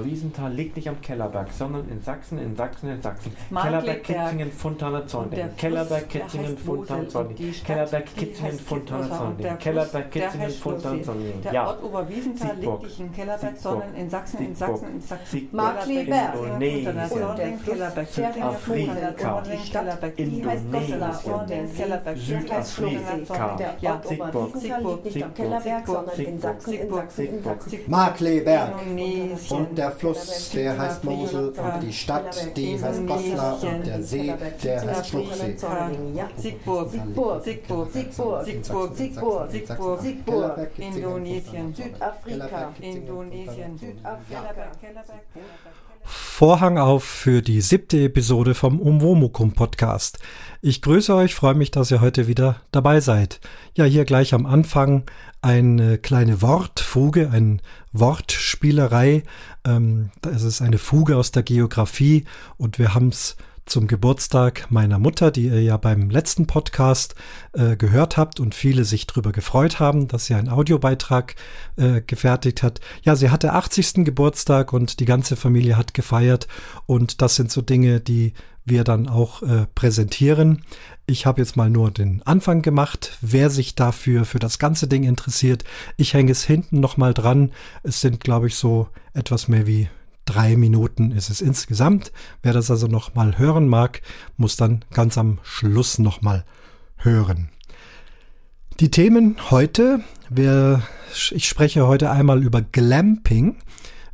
Der Ort Oberwiesenthal liegt nicht am Kellerberg, sondern in Sachsen, in Sachsen, in Sachsen. Kellerberg, Kitzingen, Fontana, Zornding. Kellerberg, Kitzingen, Fontana, Zornding. Kellerberg, Kitzingen, Fontana, Zornding. Kellerberg, Kitzingen, Fontana, Zornding. Der Ort Oberwiesenthal liegt nicht in Kellerberg, sondern in Sachsen, in Sachsen, in Sachsen. Markleberg, Indonesien, Kellerberg, Südafrika, der Südafrika, Südafrika, Der Ort Oberwiesenthal liegt nicht am Kellerberg, sondern in Sachsen, in Sachsen, in Sachsen. Markleberg. Indonesien. Und der Fluss, der heißt Mosel. Und die Stadt, die heißt Goslar. Und der See, der heißt Schluchsee. Siegburg, Siegburg, Siegburg, Siegburg, Siegburg, Siegburg, Siegburg, Siegburg, Indonesien, Südafrika, Indonesien, Südafrika. Vorhang auf für die siebte Episode vom Umwomukum Podcast. Ich grüße euch, freue mich, dass ihr heute wieder dabei seid. Ja, hier gleich am Anfang eine kleine Wortfuge, eine Wortspielerei. Ähm, das ist eine Fuge aus der Geografie und wir haben es zum Geburtstag meiner Mutter, die ihr ja beim letzten Podcast äh, gehört habt und viele sich darüber gefreut haben, dass sie einen Audiobeitrag äh, gefertigt hat. Ja, sie hatte 80. Geburtstag und die ganze Familie hat gefeiert und das sind so Dinge, die wir dann auch äh, präsentieren. Ich habe jetzt mal nur den Anfang gemacht. Wer sich dafür für das ganze Ding interessiert, ich hänge es hinten noch mal dran. Es sind, glaube ich, so etwas mehr wie drei Minuten ist es insgesamt. Wer das also noch mal hören mag, muss dann ganz am Schluss noch mal hören. Die Themen heute, wir, ich spreche heute einmal über Glamping.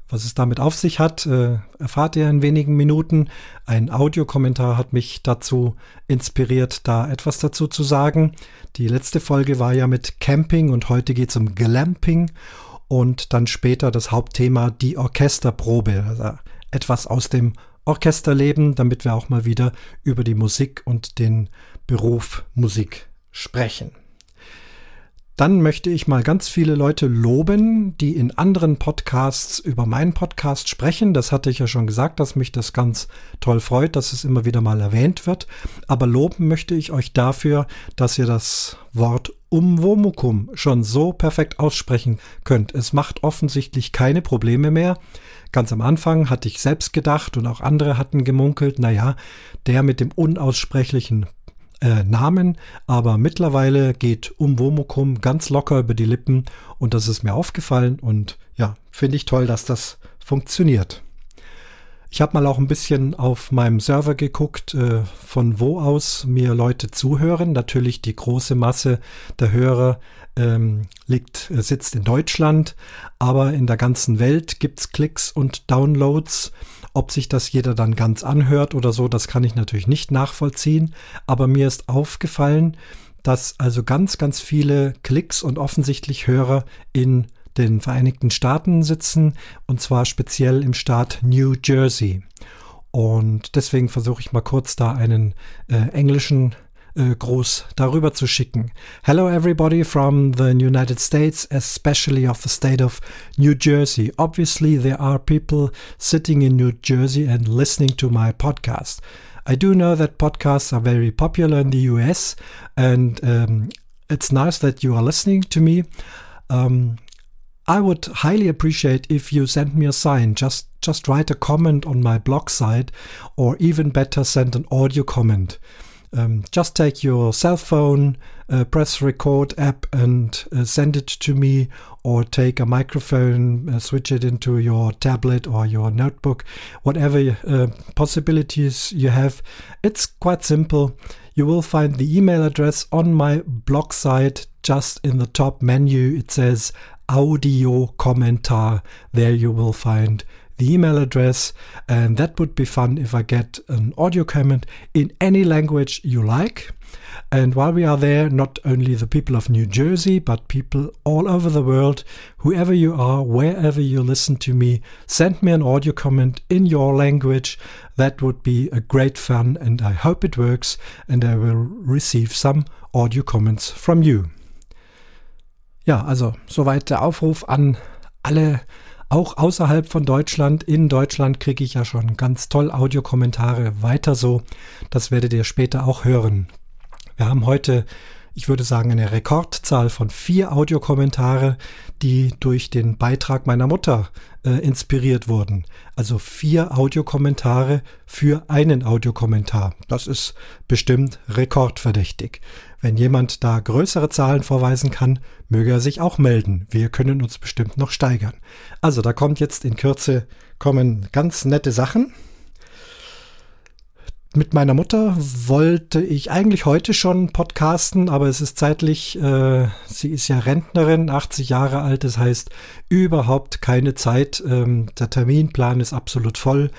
Was es damit auf sich hat, äh, erfahrt ihr in wenigen Minuten. Ein Audiokommentar hat mich dazu inspiriert, da etwas dazu zu sagen. Die letzte Folge war ja mit Camping und heute geht es um Glamping und dann später das Hauptthema die Orchesterprobe, also etwas aus dem Orchesterleben, damit wir auch mal wieder über die Musik und den Beruf Musik sprechen. Dann möchte ich mal ganz viele Leute loben, die in anderen Podcasts über meinen Podcast sprechen. Das hatte ich ja schon gesagt, dass mich das ganz toll freut, dass es immer wieder mal erwähnt wird. Aber loben möchte ich euch dafür, dass ihr das Wort Umwomukum schon so perfekt aussprechen könnt. Es macht offensichtlich keine Probleme mehr. Ganz am Anfang hatte ich selbst gedacht und auch andere hatten gemunkelt, naja, der mit dem unaussprechlichen äh, Namen, aber mittlerweile geht Umwomukum ganz locker über die Lippen und das ist mir aufgefallen und ja, finde ich toll, dass das funktioniert. Ich habe mal auch ein bisschen auf meinem Server geguckt, äh, von wo aus mir Leute zuhören. Natürlich die große Masse der Hörer ähm, liegt, äh, sitzt in Deutschland, aber in der ganzen Welt gibt's Klicks und Downloads. Ob sich das jeder dann ganz anhört oder so, das kann ich natürlich nicht nachvollziehen. Aber mir ist aufgefallen, dass also ganz, ganz viele Klicks und offensichtlich Hörer in den Vereinigten Staaten sitzen und zwar speziell im Staat New Jersey. Und deswegen versuche ich mal kurz da einen äh, englischen äh, darüber zu schicken. Hello everybody from the United States, especially of the state of New Jersey. Obviously there are people sitting in New Jersey and listening to my podcast. I do know that podcasts are very popular in the US and um, it's nice that you are listening to me. Um, I would highly appreciate if you send me a sign. Just just write a comment on my blog site, or even better, send an audio comment. Um, just take your cell phone, uh, press record app, and uh, send it to me, or take a microphone, uh, switch it into your tablet or your notebook, whatever uh, possibilities you have. It's quite simple. You will find the email address on my blog site just in the top menu. It says audio commentar. There you will find the email address, and that would be fun if I get an audio comment in any language you like. And while we are there, not only the people of New Jersey, but people all over the world, whoever you are, wherever you listen to me, send me an audio comment in your language. That would be a great fun, and I hope it works, and I will receive some audio comments from you. Ja, also soweit der Aufruf an alle, auch außerhalb von Deutschland. In Deutschland kriege ich ja schon ganz toll Audiokommentare. Weiter so. Das werdet ihr später auch hören. Wir haben heute ich würde sagen, eine Rekordzahl von vier Audiokommentare, die durch den Beitrag meiner Mutter äh, inspiriert wurden. Also vier Audiokommentare für einen Audiokommentar. Das ist bestimmt rekordverdächtig. Wenn jemand da größere Zahlen vorweisen kann, möge er sich auch melden. Wir können uns bestimmt noch steigern. Also da kommt jetzt in Kürze kommen ganz nette Sachen mit meiner Mutter wollte ich eigentlich heute schon podcasten, aber es ist zeitlich, äh, sie ist ja Rentnerin, 80 Jahre alt, das heißt überhaupt keine Zeit. Ähm, der Terminplan ist absolut voll,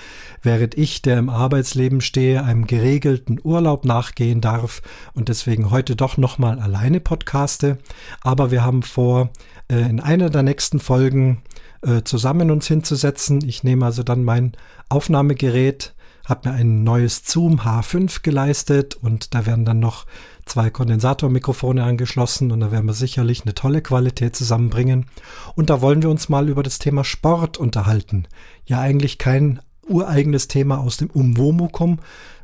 während ich, der im Arbeitsleben stehe, einem geregelten Urlaub nachgehen darf und deswegen heute doch nochmal alleine podcaste. Aber wir haben vor, äh, in einer der nächsten Folgen äh, zusammen uns hinzusetzen. Ich nehme also dann mein Aufnahmegerät habe mir ein neues Zoom H5 geleistet und da werden dann noch zwei Kondensatormikrofone angeschlossen und da werden wir sicherlich eine tolle Qualität zusammenbringen. Und da wollen wir uns mal über das Thema Sport unterhalten. Ja, eigentlich kein ureigenes Thema aus dem Umwomukum,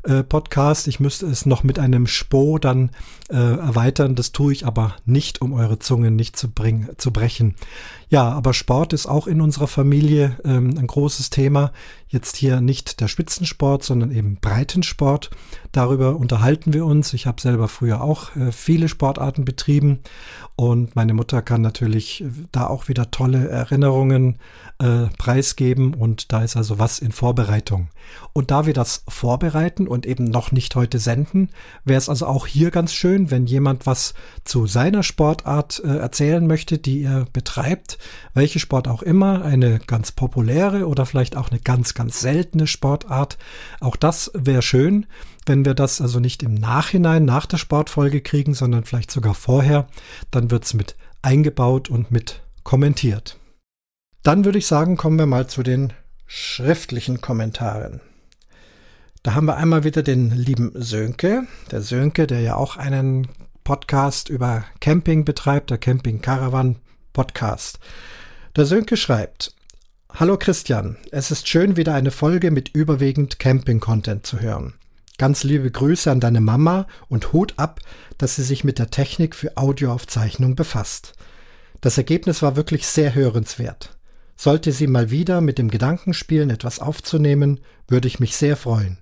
äh, Podcast. Ich müsste es noch mit einem Spo dann äh, erweitern. Das tue ich aber nicht, um eure Zungen nicht zu, bringen, zu brechen. Ja, aber Sport ist auch in unserer Familie ähm, ein großes Thema. Jetzt hier nicht der Spitzensport, sondern eben Breitensport. Darüber unterhalten wir uns. Ich habe selber früher auch äh, viele Sportarten betrieben und meine Mutter kann natürlich äh, da auch wieder tolle Erinnerungen äh, preisgeben und da ist also was in Vorbereitung. Und da wir das vorbereiten und eben noch nicht heute senden, wäre es also auch hier ganz schön, wenn jemand was zu seiner Sportart äh, erzählen möchte, die er betreibt, welche Sport auch immer, eine ganz populäre oder vielleicht auch eine ganz, ganz seltene Sportart. Auch das wäre schön, wenn wir das also nicht im Nachhinein nach der Sportfolge kriegen, sondern vielleicht sogar vorher, dann wird es mit eingebaut und mit kommentiert. Dann würde ich sagen, kommen wir mal zu den schriftlichen Kommentaren. Da haben wir einmal wieder den lieben Sönke. Der Sönke, der ja auch einen Podcast über Camping betreibt, der Camping Caravan Podcast. Der Sönke schreibt, Hallo Christian, es ist schön, wieder eine Folge mit überwiegend Camping-Content zu hören. Ganz liebe Grüße an deine Mama und Hut ab, dass sie sich mit der Technik für Audioaufzeichnung befasst. Das Ergebnis war wirklich sehr hörenswert. Sollte sie mal wieder mit dem Gedanken spielen, etwas aufzunehmen, würde ich mich sehr freuen.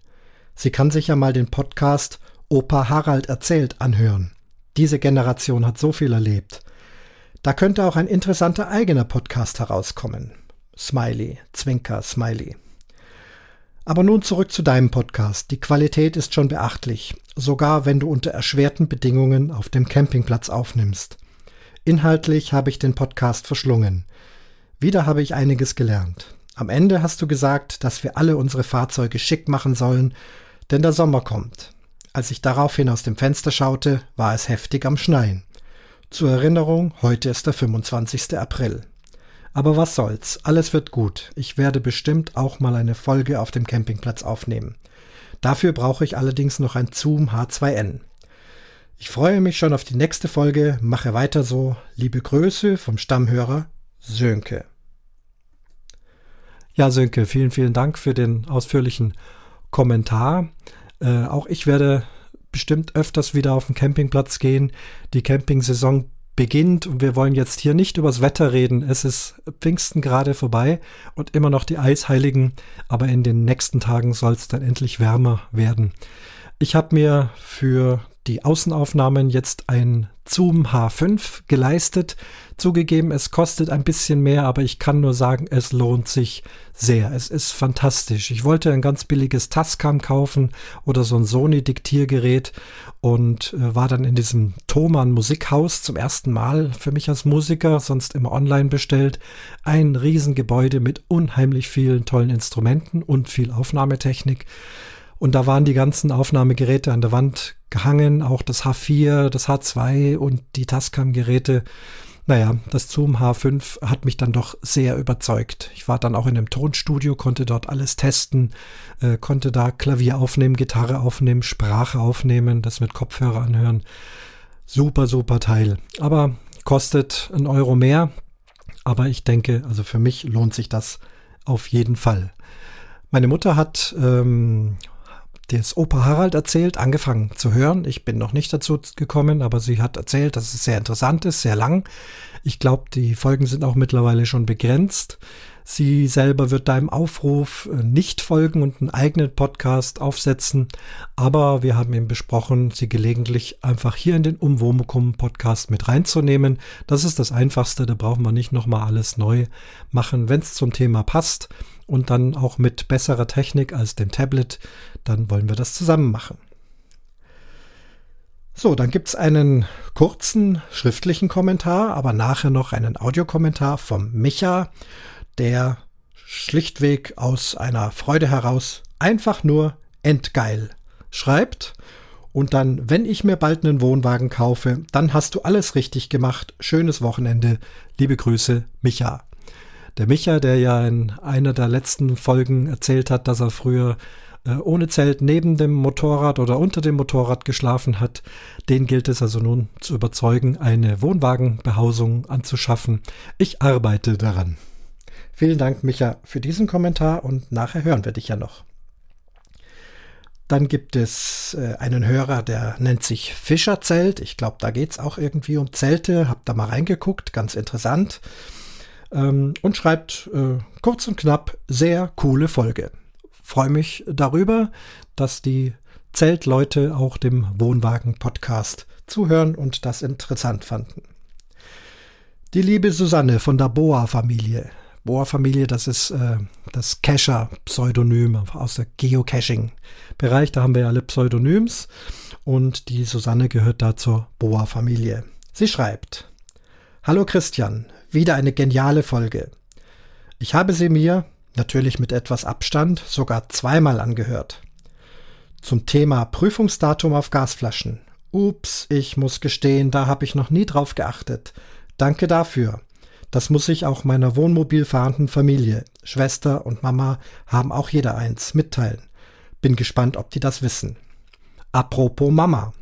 Sie kann sich ja mal den Podcast Opa Harald erzählt anhören. Diese Generation hat so viel erlebt. Da könnte auch ein interessanter eigener Podcast herauskommen. Smiley, Zwinker, Smiley. Aber nun zurück zu deinem Podcast. Die Qualität ist schon beachtlich, sogar wenn du unter erschwerten Bedingungen auf dem Campingplatz aufnimmst. Inhaltlich habe ich den Podcast verschlungen. Wieder habe ich einiges gelernt. Am Ende hast du gesagt, dass wir alle unsere Fahrzeuge schick machen sollen, denn der Sommer kommt. Als ich daraufhin aus dem Fenster schaute, war es heftig am Schneien. Zur Erinnerung, heute ist der 25. April. Aber was soll's, alles wird gut. Ich werde bestimmt auch mal eine Folge auf dem Campingplatz aufnehmen. Dafür brauche ich allerdings noch ein Zoom H2N. Ich freue mich schon auf die nächste Folge. Mache weiter so. Liebe Grüße vom Stammhörer Sönke. Ja, Sönke, vielen, vielen Dank für den ausführlichen Kommentar. Äh, auch ich werde bestimmt öfters wieder auf den Campingplatz gehen. Die Campingsaison beginnt und wir wollen jetzt hier nicht übers Wetter reden. Es ist Pfingsten gerade vorbei und immer noch die Eisheiligen, aber in den nächsten Tagen soll es dann endlich wärmer werden. Ich habe mir für die Außenaufnahmen jetzt ein Zoom H5 geleistet. Zugegeben, es kostet ein bisschen mehr, aber ich kann nur sagen, es lohnt sich sehr. Es ist fantastisch. Ich wollte ein ganz billiges Tascam kaufen oder so ein Sony Diktiergerät und äh, war dann in diesem Thomann Musikhaus zum ersten Mal für mich als Musiker, sonst immer online bestellt. Ein Riesengebäude mit unheimlich vielen tollen Instrumenten und viel Aufnahmetechnik. Und da waren die ganzen Aufnahmegeräte an der Wand gehangen, auch das H4, das H2 und die Tascam-Geräte. Naja, das Zoom H5 hat mich dann doch sehr überzeugt. Ich war dann auch in einem Tonstudio, konnte dort alles testen, äh, konnte da Klavier aufnehmen, Gitarre aufnehmen, Sprache aufnehmen, das mit Kopfhörer anhören. Super, super Teil. Aber kostet ein Euro mehr. Aber ich denke, also für mich lohnt sich das auf jeden Fall. Meine Mutter hat ähm, das Opa Harald erzählt, angefangen zu hören. Ich bin noch nicht dazu gekommen, aber sie hat erzählt, dass es sehr interessant ist, sehr lang. Ich glaube, die Folgen sind auch mittlerweile schon begrenzt. Sie selber wird deinem Aufruf äh, nicht folgen und einen eigenen Podcast aufsetzen, aber wir haben eben besprochen, sie gelegentlich einfach hier in den Umwomukum Podcast mit reinzunehmen. Das ist das Einfachste, da brauchen wir nicht nochmal alles neu machen, wenn es zum Thema passt und dann auch mit besserer Technik als dem Tablet, dann wollen wir das zusammen machen. So, dann gibt es einen kurzen schriftlichen Kommentar, aber nachher noch einen Audiokommentar vom Micha der schlichtweg aus einer Freude heraus einfach nur entgeil schreibt. Und dann, wenn ich mir bald einen Wohnwagen kaufe, dann hast du alles richtig gemacht. Schönes Wochenende. Liebe Grüße, Micha. Der Micha, der ja in einer der letzten Folgen erzählt hat, dass er früher äh, ohne Zelt neben dem Motorrad oder unter dem Motorrad geschlafen hat, den gilt es also nun zu überzeugen, eine Wohnwagenbehausung anzuschaffen. Ich arbeite daran. Vielen Dank, Micha, für diesen Kommentar und nachher hören wir dich ja noch. Dann gibt es äh, einen Hörer, der nennt sich Fischerzelt. Ich glaube, da geht es auch irgendwie um Zelte. Hab da mal reingeguckt, ganz interessant. Ähm, und schreibt äh, kurz und knapp, sehr coole Folge. Freue mich darüber, dass die Zeltleute auch dem Wohnwagen-Podcast zuhören und das interessant fanden. Die liebe Susanne von der Boa-Familie Bohr-Familie, das ist äh, das Cacher-Pseudonym aus der Geocaching-Bereich. Da haben wir alle Pseudonyms und die Susanne gehört da zur Boa-Familie. Sie schreibt: Hallo Christian, wieder eine geniale Folge. Ich habe sie mir, natürlich mit etwas Abstand, sogar zweimal angehört. Zum Thema Prüfungsdatum auf Gasflaschen. Ups, ich muss gestehen, da habe ich noch nie drauf geachtet. Danke dafür. Das muss ich auch meiner wohnmobil fahrenden Familie, Schwester und Mama haben auch jeder eins, mitteilen. Bin gespannt, ob die das wissen. Apropos Mama.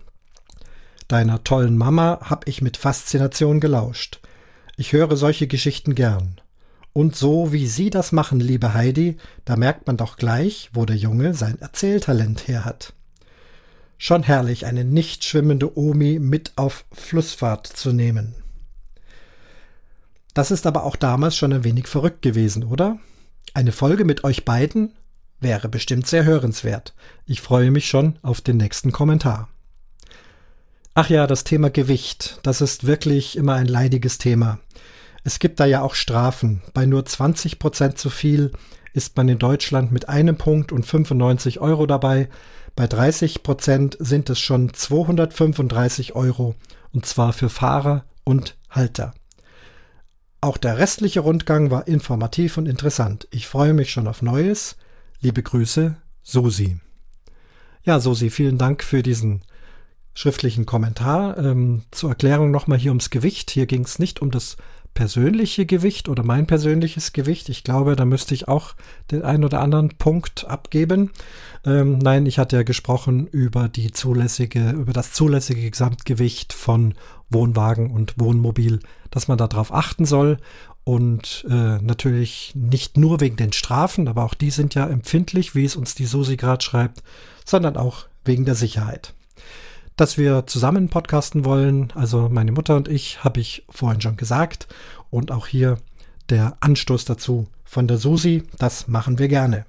Deiner tollen Mama hab ich mit Faszination gelauscht. Ich höre solche Geschichten gern. Und so wie Sie das machen, liebe Heidi, da merkt man doch gleich, wo der Junge sein Erzähltalent her hat. Schon herrlich, eine nicht schwimmende Omi mit auf Flussfahrt zu nehmen. Das ist aber auch damals schon ein wenig verrückt gewesen, oder? Eine Folge mit euch beiden wäre bestimmt sehr hörenswert. Ich freue mich schon auf den nächsten Kommentar. Ach ja, das Thema Gewicht, das ist wirklich immer ein leidiges Thema. Es gibt da ja auch Strafen. Bei nur 20 Prozent zu viel ist man in Deutschland mit einem Punkt und 95 Euro dabei. Bei 30 Prozent sind es schon 235 Euro und zwar für Fahrer und Halter. Auch der restliche Rundgang war informativ und interessant. Ich freue mich schon auf Neues. Liebe Grüße, Susi. Ja, Susi, vielen Dank für diesen schriftlichen Kommentar. Ähm, zur Erklärung nochmal hier ums Gewicht. Hier ging es nicht um das persönliche Gewicht oder mein persönliches Gewicht. Ich glaube, da müsste ich auch den einen oder anderen Punkt abgeben. Ähm, nein, ich hatte ja gesprochen über die zulässige, über das zulässige Gesamtgewicht von Wohnwagen und Wohnmobil, dass man darauf achten soll. Und äh, natürlich nicht nur wegen den Strafen, aber auch die sind ja empfindlich, wie es uns die Susi gerade schreibt, sondern auch wegen der Sicherheit. Dass wir zusammen podcasten wollen, also meine Mutter und ich, habe ich vorhin schon gesagt. Und auch hier der Anstoß dazu von der Susi, das machen wir gerne.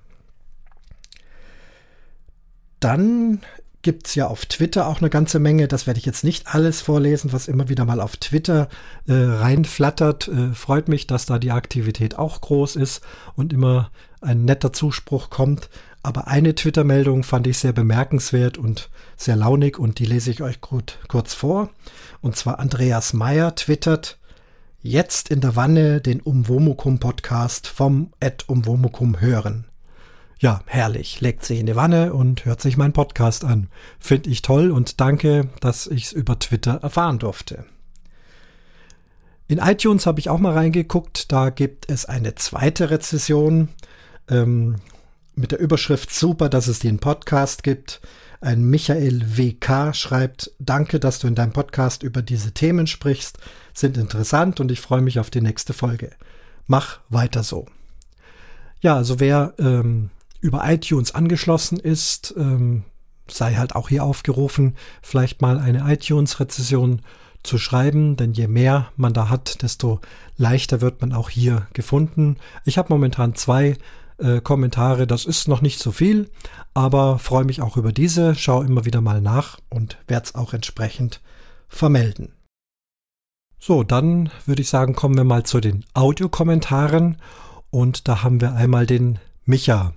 Dann gibt es ja auf Twitter auch eine ganze Menge. Das werde ich jetzt nicht alles vorlesen, was immer wieder mal auf Twitter äh, reinflattert. Äh, freut mich, dass da die Aktivität auch groß ist und immer ein netter Zuspruch kommt. Aber eine Twitter-Meldung fand ich sehr bemerkenswert und sehr launig und die lese ich euch gut, kurz vor. Und zwar Andreas Meyer twittert, jetzt in der Wanne den Umwomukum Podcast vom Ed Umwomukum hören. Ja, herrlich. Legt sich in die Wanne und hört sich meinen Podcast an. Finde ich toll und danke, dass ich es über Twitter erfahren durfte. In iTunes habe ich auch mal reingeguckt. Da gibt es eine zweite Rezession. Ähm, mit der Überschrift Super, dass es den Podcast gibt. Ein Michael WK schreibt, danke, dass du in deinem Podcast über diese Themen sprichst, sind interessant und ich freue mich auf die nächste Folge. Mach weiter so. Ja, also wer ähm, über iTunes angeschlossen ist, ähm, sei halt auch hier aufgerufen, vielleicht mal eine iTunes-Rezession zu schreiben, denn je mehr man da hat, desto leichter wird man auch hier gefunden. Ich habe momentan zwei äh, Kommentare, das ist noch nicht so viel, aber freue mich auch über diese, schaue immer wieder mal nach und werde es auch entsprechend vermelden. So, dann würde ich sagen, kommen wir mal zu den Audiokommentaren und da haben wir einmal den Micha.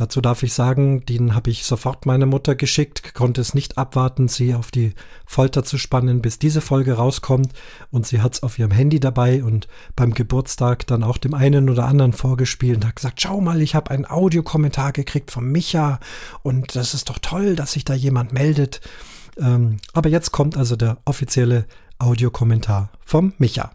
Dazu darf ich sagen, den habe ich sofort meiner Mutter geschickt, konnte es nicht abwarten, sie auf die Folter zu spannen, bis diese Folge rauskommt. Und sie hat es auf ihrem Handy dabei und beim Geburtstag dann auch dem einen oder anderen vorgespielt und hat gesagt, schau mal, ich habe einen Audiokommentar gekriegt von Micha und das ist doch toll, dass sich da jemand meldet. Ähm, aber jetzt kommt also der offizielle Audiokommentar vom Micha.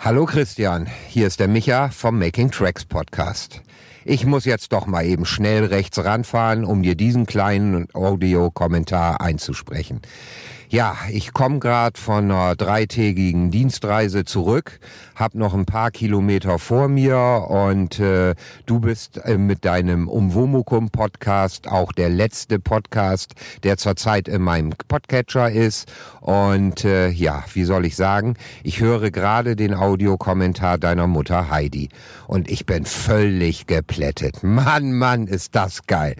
Hallo Christian, hier ist der Micha vom Making Tracks Podcast. Ich muss jetzt doch mal eben schnell rechts ranfahren, um dir diesen kleinen Audiokommentar einzusprechen. Ja, ich komme gerade von einer dreitägigen Dienstreise zurück, hab noch ein paar Kilometer vor mir und äh, du bist äh, mit deinem Umwomukum Podcast auch der letzte Podcast, der zurzeit in meinem Podcatcher ist und äh, ja, wie soll ich sagen, ich höre gerade den Audiokommentar deiner Mutter Heidi und ich bin völlig geplättet. Mann, Mann, ist das geil.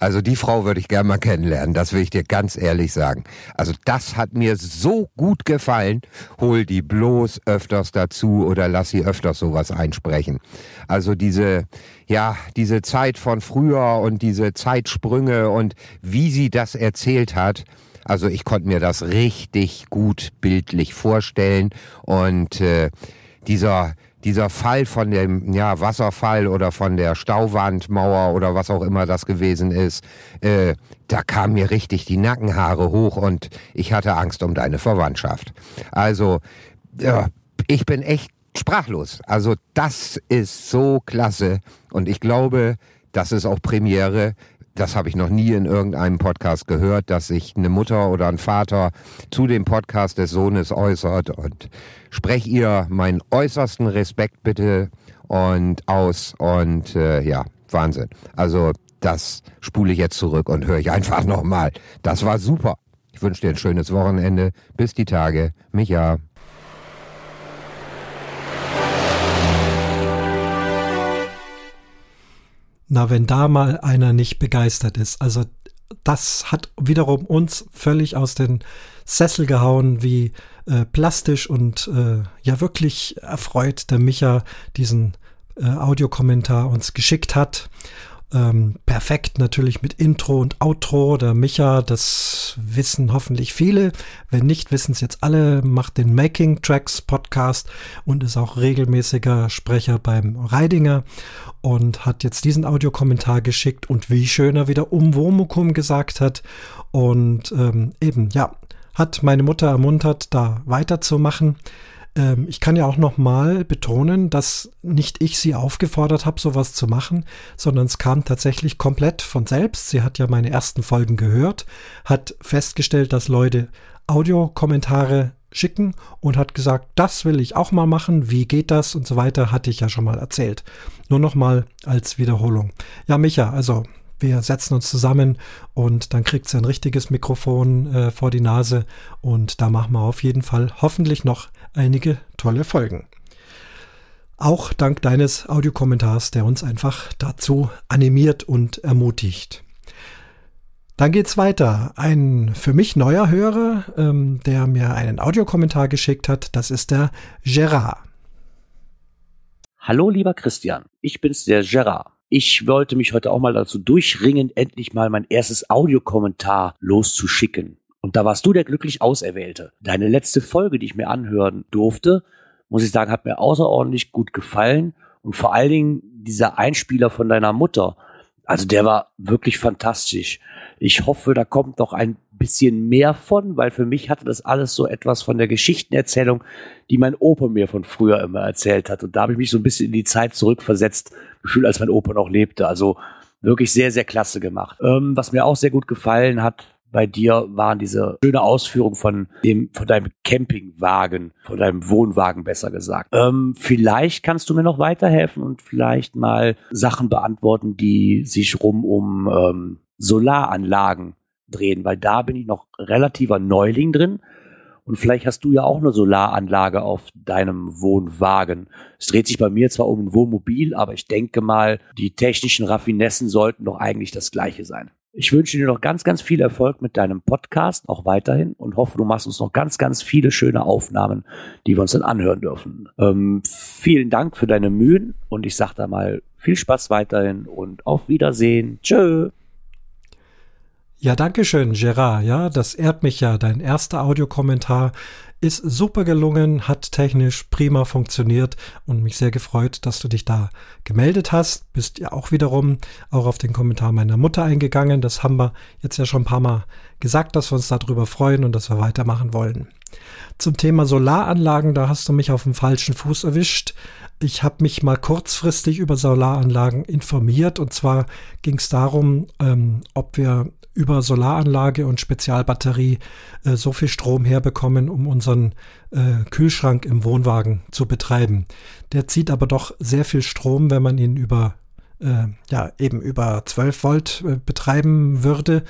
Also die Frau würde ich gerne mal kennenlernen, das will ich dir ganz ehrlich sagen. Also das hat mir so gut gefallen. Hol die bloß öfters dazu oder lass sie öfters sowas einsprechen. Also diese, ja, diese Zeit von früher und diese Zeitsprünge und wie sie das erzählt hat, also ich konnte mir das richtig gut bildlich vorstellen und äh, dieser dieser Fall von dem ja, Wasserfall oder von der Stauwandmauer oder was auch immer das gewesen ist, äh, da kamen mir richtig die Nackenhaare hoch und ich hatte Angst um deine Verwandtschaft. Also, ja, ich bin echt sprachlos. Also das ist so klasse und ich glaube, das ist auch Premiere das habe ich noch nie in irgendeinem Podcast gehört, dass sich eine Mutter oder ein Vater zu dem Podcast des Sohnes äußert und sprech ihr meinen äußersten Respekt bitte und aus und äh, ja, Wahnsinn. Also das spule ich jetzt zurück und höre ich einfach nochmal. Das war super. Ich wünsche dir ein schönes Wochenende. Bis die Tage. Micha. Na, wenn da mal einer nicht begeistert ist. Also das hat wiederum uns völlig aus den Sessel gehauen, wie äh, plastisch und äh, ja wirklich erfreut der Micha diesen äh, Audiokommentar uns geschickt hat. Ähm, perfekt natürlich mit Intro und Outro. Der Micha, das wissen hoffentlich viele. Wenn nicht, wissen es jetzt alle. Macht den Making Tracks Podcast und ist auch regelmäßiger Sprecher beim Reidinger und hat jetzt diesen Audiokommentar geschickt und wie schön er wieder um Womukum gesagt hat. Und ähm, eben, ja, hat meine Mutter ermuntert, da weiterzumachen. Ähm, ich kann ja auch nochmal betonen, dass nicht ich sie aufgefordert habe, sowas zu machen, sondern es kam tatsächlich komplett von selbst. Sie hat ja meine ersten Folgen gehört, hat festgestellt, dass Leute Audiokommentare schicken und hat gesagt, das will ich auch mal machen, wie geht das und so weiter, hatte ich ja schon mal erzählt. Nur nochmal als Wiederholung. Ja, Micha, also wir setzen uns zusammen und dann kriegt sie ein richtiges Mikrofon äh, vor die Nase und da machen wir auf jeden Fall hoffentlich noch einige tolle Folgen. Auch dank deines Audiokommentars, der uns einfach dazu animiert und ermutigt. Dann geht's weiter. Ein für mich neuer Hörer, ähm, der mir einen Audiokommentar geschickt hat, das ist der Gerard. Hallo lieber Christian, ich bin's der Gerard. Ich wollte mich heute auch mal dazu durchringen, endlich mal mein erstes Audiokommentar loszuschicken. Und da warst du der glücklich Auserwählte. Deine letzte Folge, die ich mir anhören durfte, muss ich sagen, hat mir außerordentlich gut gefallen. Und vor allen Dingen dieser Einspieler von deiner Mutter, also der war wirklich fantastisch. Ich hoffe, da kommt noch ein bisschen mehr von, weil für mich hatte das alles so etwas von der Geschichtenerzählung, die mein Opa mir von früher immer erzählt hat. Und da habe ich mich so ein bisschen in die Zeit zurückversetzt, gefühlt, als mein Opa noch lebte. Also wirklich sehr, sehr klasse gemacht. Ähm, was mir auch sehr gut gefallen hat, bei dir waren diese schöne Ausführung von dem, von deinem Campingwagen, von deinem Wohnwagen besser gesagt. Ähm, vielleicht kannst du mir noch weiterhelfen und vielleicht mal Sachen beantworten, die sich rum um ähm, Solaranlagen drehen, weil da bin ich noch relativer Neuling drin. Und vielleicht hast du ja auch eine Solaranlage auf deinem Wohnwagen. Es dreht sich bei mir zwar um ein Wohnmobil, aber ich denke mal, die technischen Raffinessen sollten doch eigentlich das gleiche sein. Ich wünsche dir noch ganz, ganz viel Erfolg mit deinem Podcast, auch weiterhin, und hoffe, du machst uns noch ganz, ganz viele schöne Aufnahmen, die wir uns dann anhören dürfen. Ähm, vielen Dank für deine Mühen und ich sage da mal viel Spaß weiterhin und auf Wiedersehen. Tschö. Ja, danke schön, Gerard. Ja, das ehrt mich ja. Dein erster Audiokommentar ist super gelungen, hat technisch prima funktioniert und mich sehr gefreut, dass du dich da gemeldet hast. Bist ja auch wiederum auch auf den Kommentar meiner Mutter eingegangen. Das haben wir jetzt ja schon ein paar Mal gesagt, dass wir uns darüber freuen und dass wir weitermachen wollen. Zum Thema Solaranlagen, da hast du mich auf dem falschen Fuß erwischt. Ich habe mich mal kurzfristig über Solaranlagen informiert und zwar ging es darum, ähm, ob wir über Solaranlage und Spezialbatterie äh, so viel Strom herbekommen, um unseren äh, Kühlschrank im Wohnwagen zu betreiben. Der zieht aber doch sehr viel Strom, wenn man ihn über äh, ja eben über 12 Volt äh, betreiben würde.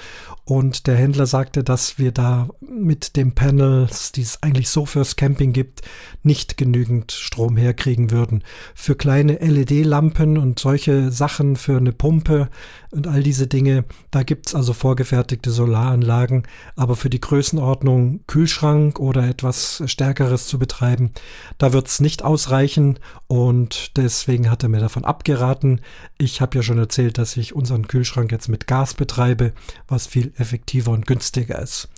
Und der Händler sagte, dass wir da mit den Panels, die es eigentlich so fürs Camping gibt, nicht genügend Strom herkriegen würden. Für kleine LED-Lampen und solche Sachen, für eine Pumpe und all diese Dinge, da gibt's also vorgefertigte Solaranlagen. Aber für die Größenordnung Kühlschrank oder etwas Stärkeres zu betreiben, da wird's nicht ausreichen. Und deswegen hat er mir davon abgeraten. Ich habe ja schon erzählt, dass ich unseren Kühlschrank jetzt mit Gas betreibe, was viel effektiver und günstiger ist.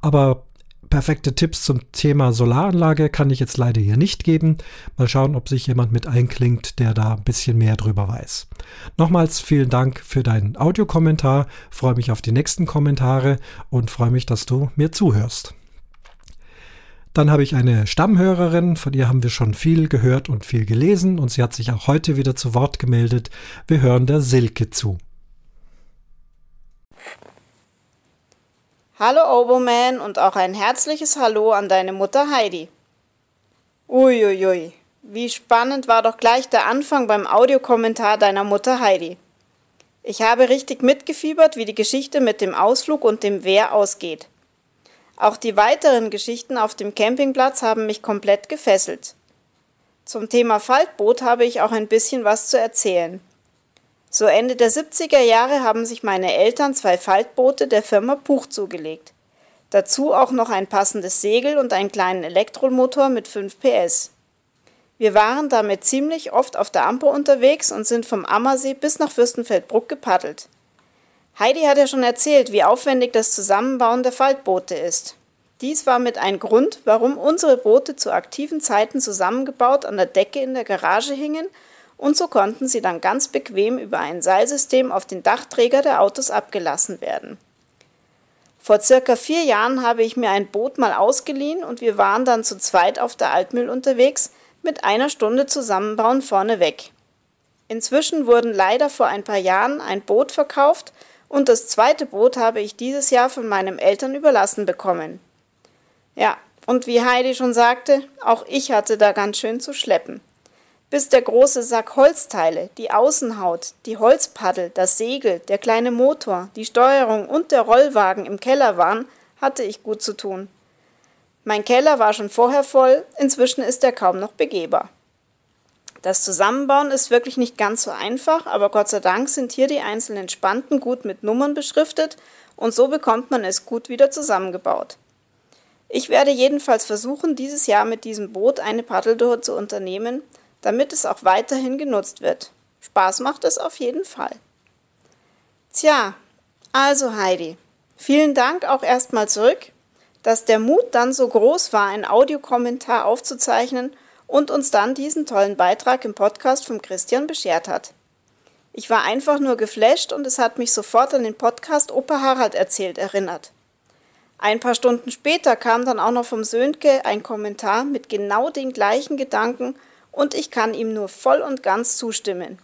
Aber perfekte Tipps zum Thema Solaranlage kann ich jetzt leider hier nicht geben. Mal schauen, ob sich jemand mit einklingt, der da ein bisschen mehr drüber weiß. Nochmals vielen Dank für deinen Audiokommentar. Freue mich auf die nächsten Kommentare und freue mich, dass du mir zuhörst. Dann habe ich eine Stammhörerin, von ihr haben wir schon viel gehört und viel gelesen und sie hat sich auch heute wieder zu Wort gemeldet. Wir hören der Silke zu. Hallo Oboman und auch ein herzliches Hallo an deine Mutter Heidi. Uiuiui, wie spannend war doch gleich der Anfang beim Audiokommentar deiner Mutter Heidi. Ich habe richtig mitgefiebert, wie die Geschichte mit dem Ausflug und dem Wehr ausgeht. Auch die weiteren Geschichten auf dem Campingplatz haben mich komplett gefesselt. Zum Thema Faltboot habe ich auch ein bisschen was zu erzählen. So Ende der 70er Jahre haben sich meine Eltern zwei Faltboote der Firma Puch zugelegt. Dazu auch noch ein passendes Segel und einen kleinen Elektromotor mit 5 PS. Wir waren damit ziemlich oft auf der Amper unterwegs und sind vom Ammersee bis nach Fürstenfeldbruck gepaddelt. Heidi hat ja schon erzählt, wie aufwendig das Zusammenbauen der Faltboote ist. Dies war mit ein Grund, warum unsere Boote zu aktiven Zeiten zusammengebaut an der Decke in der Garage hingen und so konnten sie dann ganz bequem über ein Seilsystem auf den Dachträger der Autos abgelassen werden. Vor circa vier Jahren habe ich mir ein Boot mal ausgeliehen und wir waren dann zu zweit auf der Altmühl unterwegs mit einer Stunde Zusammenbauen vorneweg. Inzwischen wurden leider vor ein paar Jahren ein Boot verkauft und das zweite Boot habe ich dieses Jahr von meinen Eltern überlassen bekommen. Ja, und wie Heidi schon sagte, auch ich hatte da ganz schön zu schleppen. Bis der große Sack Holzteile, die Außenhaut, die Holzpaddel, das Segel, der kleine Motor, die Steuerung und der Rollwagen im Keller waren, hatte ich gut zu tun. Mein Keller war schon vorher voll, inzwischen ist er kaum noch begehbar. Das Zusammenbauen ist wirklich nicht ganz so einfach, aber Gott sei Dank sind hier die einzelnen Spanten gut mit Nummern beschriftet und so bekommt man es gut wieder zusammengebaut. Ich werde jedenfalls versuchen, dieses Jahr mit diesem Boot eine Paddeltour zu unternehmen, damit es auch weiterhin genutzt wird. Spaß macht es auf jeden Fall. Tja, also Heidi, vielen Dank auch erstmal zurück, dass der Mut dann so groß war, einen Audiokommentar aufzuzeichnen und uns dann diesen tollen Beitrag im Podcast vom Christian beschert hat. Ich war einfach nur geflasht und es hat mich sofort an den Podcast Opa Harald erzählt erinnert. Ein paar Stunden später kam dann auch noch vom Sönke ein Kommentar mit genau den gleichen Gedanken und ich kann ihm nur voll und ganz zustimmen.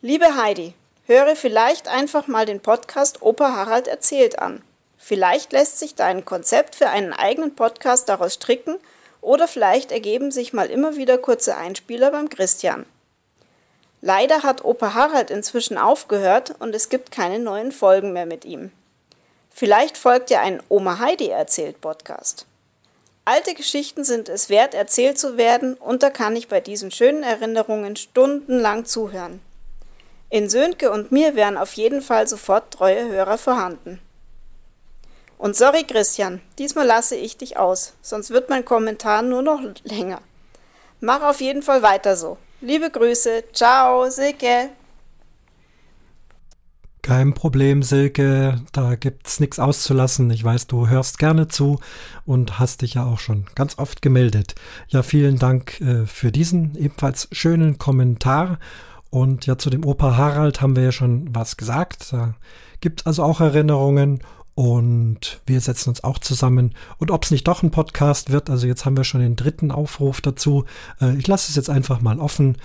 Liebe Heidi, höre vielleicht einfach mal den Podcast Opa Harald erzählt an. Vielleicht lässt sich da ein Konzept für einen eigenen Podcast daraus stricken oder vielleicht ergeben sich mal immer wieder kurze Einspieler beim Christian. Leider hat Opa Harald inzwischen aufgehört und es gibt keine neuen Folgen mehr mit ihm. Vielleicht folgt ja ein Oma Heidi erzählt Podcast. Alte Geschichten sind es wert, erzählt zu werden, und da kann ich bei diesen schönen Erinnerungen stundenlang zuhören. In Sönke und mir wären auf jeden Fall sofort treue Hörer vorhanden. Und sorry, Christian, diesmal lasse ich dich aus, sonst wird mein Kommentar nur noch länger. Mach auf jeden Fall weiter so. Liebe Grüße. Ciao, Silke. Kein Problem, Silke. Da gibt's nichts auszulassen. Ich weiß, du hörst gerne zu und hast dich ja auch schon ganz oft gemeldet. Ja, vielen Dank äh, für diesen ebenfalls schönen Kommentar. Und ja, zu dem Opa Harald haben wir ja schon was gesagt. Da gibt's also auch Erinnerungen und wir setzen uns auch zusammen. Und ob es nicht doch ein Podcast wird, also jetzt haben wir schon den dritten Aufruf dazu. Äh, ich lasse es jetzt einfach mal offen.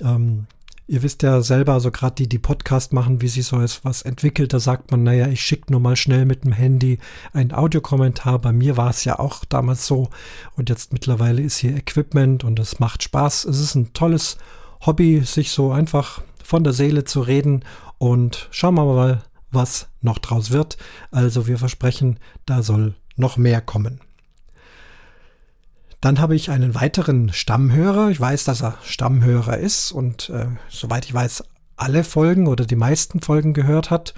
Ähm, ihr wisst ja selber, also gerade die, die Podcast machen, wie sie so ist, was entwickelt, da sagt man, naja, ich schicke nur mal schnell mit dem Handy einen Audiokommentar. Bei mir war es ja auch damals so. Und jetzt mittlerweile ist hier Equipment und es macht Spaß. Es ist ein tolles Hobby, sich so einfach von der Seele zu reden. Und schauen wir mal, was noch draus wird. Also wir versprechen, da soll noch mehr kommen. Dann habe ich einen weiteren Stammhörer. Ich weiß, dass er Stammhörer ist und äh, soweit ich weiß, alle Folgen oder die meisten Folgen gehört hat.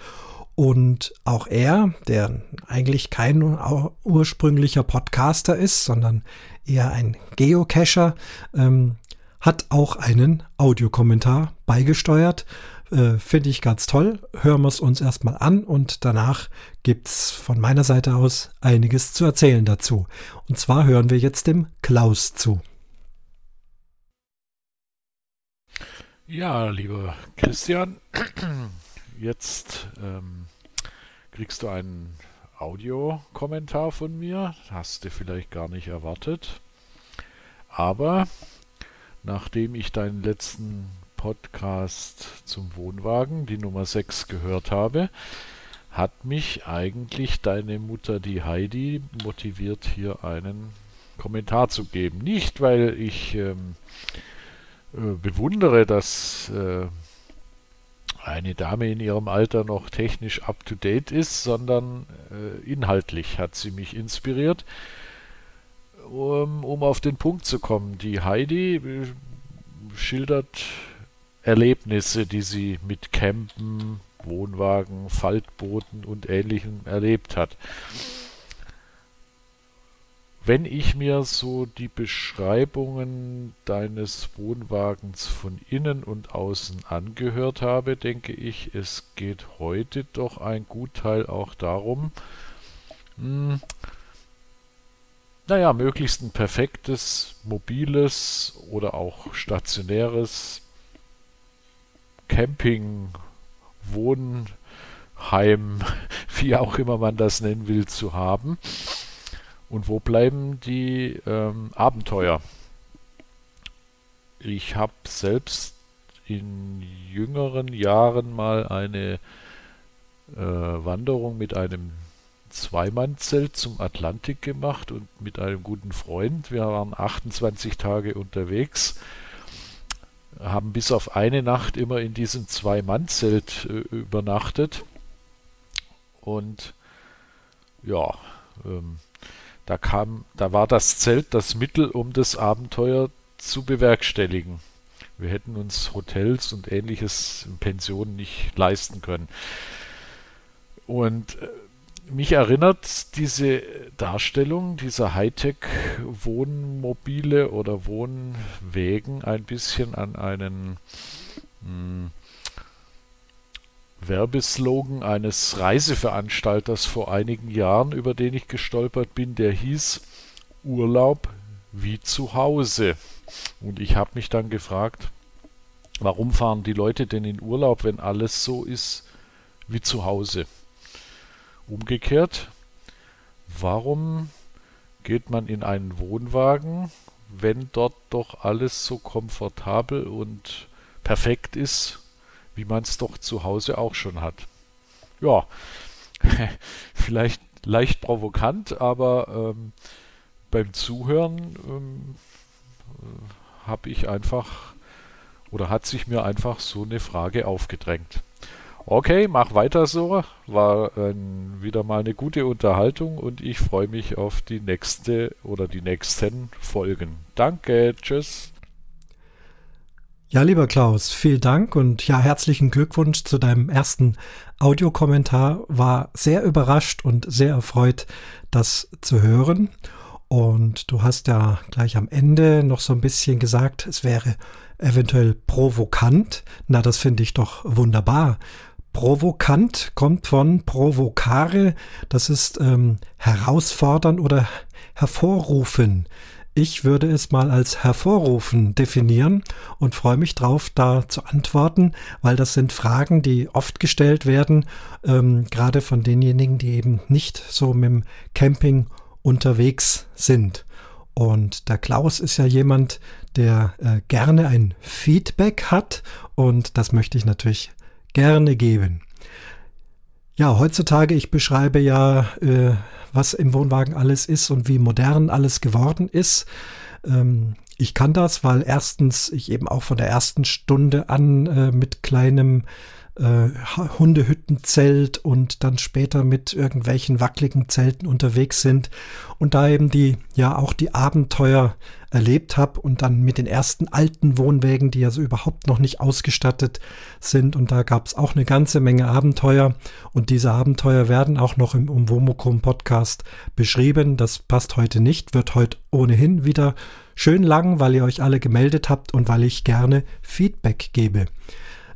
Und auch er, der eigentlich kein ursprünglicher Podcaster ist, sondern eher ein Geocacher, ähm, hat auch einen Audiokommentar beigesteuert. Äh, Finde ich ganz toll. Hören wir es uns erstmal an und danach gibt es von meiner Seite aus einiges zu erzählen dazu. Und zwar hören wir jetzt dem Klaus zu. Ja, lieber Christian, jetzt ähm, kriegst du einen Audiokommentar von mir. Hast du vielleicht gar nicht erwartet. Aber nachdem ich deinen letzten Podcast zum Wohnwagen, die Nummer 6, gehört habe, hat mich eigentlich deine Mutter, die Heidi, motiviert, hier einen Kommentar zu geben. Nicht, weil ich ähm, äh, bewundere, dass äh, eine Dame in ihrem Alter noch technisch up-to-date ist, sondern äh, inhaltlich hat sie mich inspiriert. Um, um auf den Punkt zu kommen, die Heidi äh, schildert Erlebnisse, die sie mit Campen, Wohnwagen, Faltbooten und ähnlichem erlebt hat. Wenn ich mir so die Beschreibungen deines Wohnwagens von innen und außen angehört habe, denke ich, es geht heute doch ein Gutteil auch darum, hm, naja, möglichst ein perfektes, mobiles oder auch stationäres Camping, Wohnheim, wie auch immer man das nennen will, zu haben. Und wo bleiben die ähm, Abenteuer? Ich habe selbst in jüngeren Jahren mal eine äh, Wanderung mit einem Zweimannzelt zum Atlantik gemacht und mit einem guten Freund. Wir waren 28 Tage unterwegs haben bis auf eine Nacht immer in diesem Zwei-Mann-Zelt äh, übernachtet. Und ja, ähm, da kam, da war das Zelt das Mittel, um das Abenteuer zu bewerkstelligen. Wir hätten uns Hotels und ähnliches in Pensionen nicht leisten können. Und äh, mich erinnert diese Darstellung dieser Hightech-Wohnmobile oder Wohnwägen ein bisschen an einen mh, hm, Werbeslogan eines Reiseveranstalters vor einigen Jahren, über den ich gestolpert bin, der hieß Urlaub wie zu Hause. Und ich habe mich dann gefragt, warum fahren die Leute denn in Urlaub, wenn alles so ist wie zu Hause? Umgekehrt, warum geht man in einen Wohnwagen, wenn dort doch alles so komfortabel und perfekt ist, wie man es doch zu Hause auch schon hat? Ja, vielleicht leicht provokant, aber ähm, beim Zuhören ähm, habe ich einfach oder hat sich mir einfach so eine Frage aufgedrängt. Okay, mach weiter so. War äh, wieder mal eine gute Unterhaltung und ich freue mich auf die nächste oder die nächsten Folgen. Danke, tschüss. Ja, lieber Klaus, vielen Dank und ja, herzlichen Glückwunsch zu deinem ersten Audiokommentar. War sehr überrascht und sehr erfreut, das zu hören. Und du hast ja gleich am Ende noch so ein bisschen gesagt, es wäre eventuell provokant. Na, das finde ich doch wunderbar. Provokant kommt von provocare, das ist ähm, herausfordern oder hervorrufen. Ich würde es mal als hervorrufen definieren und freue mich drauf, da zu antworten, weil das sind Fragen, die oft gestellt werden, ähm, gerade von denjenigen, die eben nicht so mit dem Camping unterwegs sind. Und der Klaus ist ja jemand, der äh, gerne ein Feedback hat und das möchte ich natürlich gerne geben. Ja, heutzutage, ich beschreibe ja, äh, was im Wohnwagen alles ist und wie modern alles geworden ist. Ähm, ich kann das, weil erstens ich eben auch von der ersten Stunde an äh, mit kleinem äh, Hundehüttenzelt und dann später mit irgendwelchen wackeligen Zelten unterwegs sind und da eben die ja auch die Abenteuer erlebt habe und dann mit den ersten alten Wohnwägen, die also überhaupt noch nicht ausgestattet sind und da gab es auch eine ganze Menge Abenteuer und diese Abenteuer werden auch noch im Umwomukum Podcast beschrieben. Das passt heute nicht, wird heute ohnehin wieder schön lang, weil ihr euch alle gemeldet habt und weil ich gerne Feedback gebe.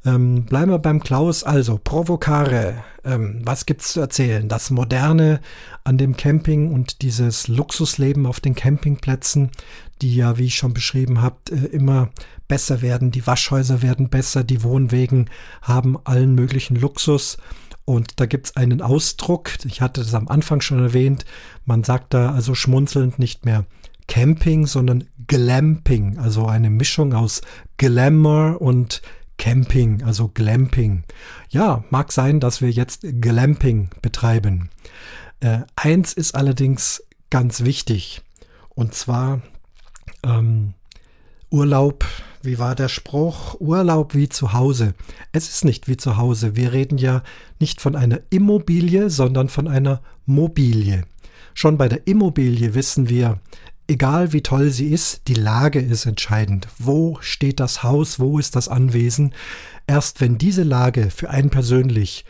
Ähm, bleiben wir beim Klaus. Also, Provocare. Ähm, was gibt's zu erzählen? Das Moderne an dem Camping und dieses Luxusleben auf den Campingplätzen, die ja, wie ich schon beschrieben habt, äh, immer besser werden. Die Waschhäuser werden besser, die Wohnwegen haben allen möglichen Luxus. Und da gibt's einen Ausdruck, ich hatte das am Anfang schon erwähnt, man sagt da also schmunzelnd nicht mehr Camping, sondern Glamping, also eine Mischung aus Glamour und Camping, also Glamping. Ja, mag sein, dass wir jetzt Glamping betreiben. Äh, eins ist allerdings ganz wichtig. Und zwar ähm, Urlaub, wie war der Spruch? Urlaub wie zu Hause. Es ist nicht wie zu Hause. Wir reden ja nicht von einer Immobilie, sondern von einer Mobilie. Schon bei der Immobilie wissen wir, egal wie toll sie ist, die Lage ist entscheidend. Wo steht das Haus? Wo ist das Anwesen? Erst wenn diese Lage für einen persönlich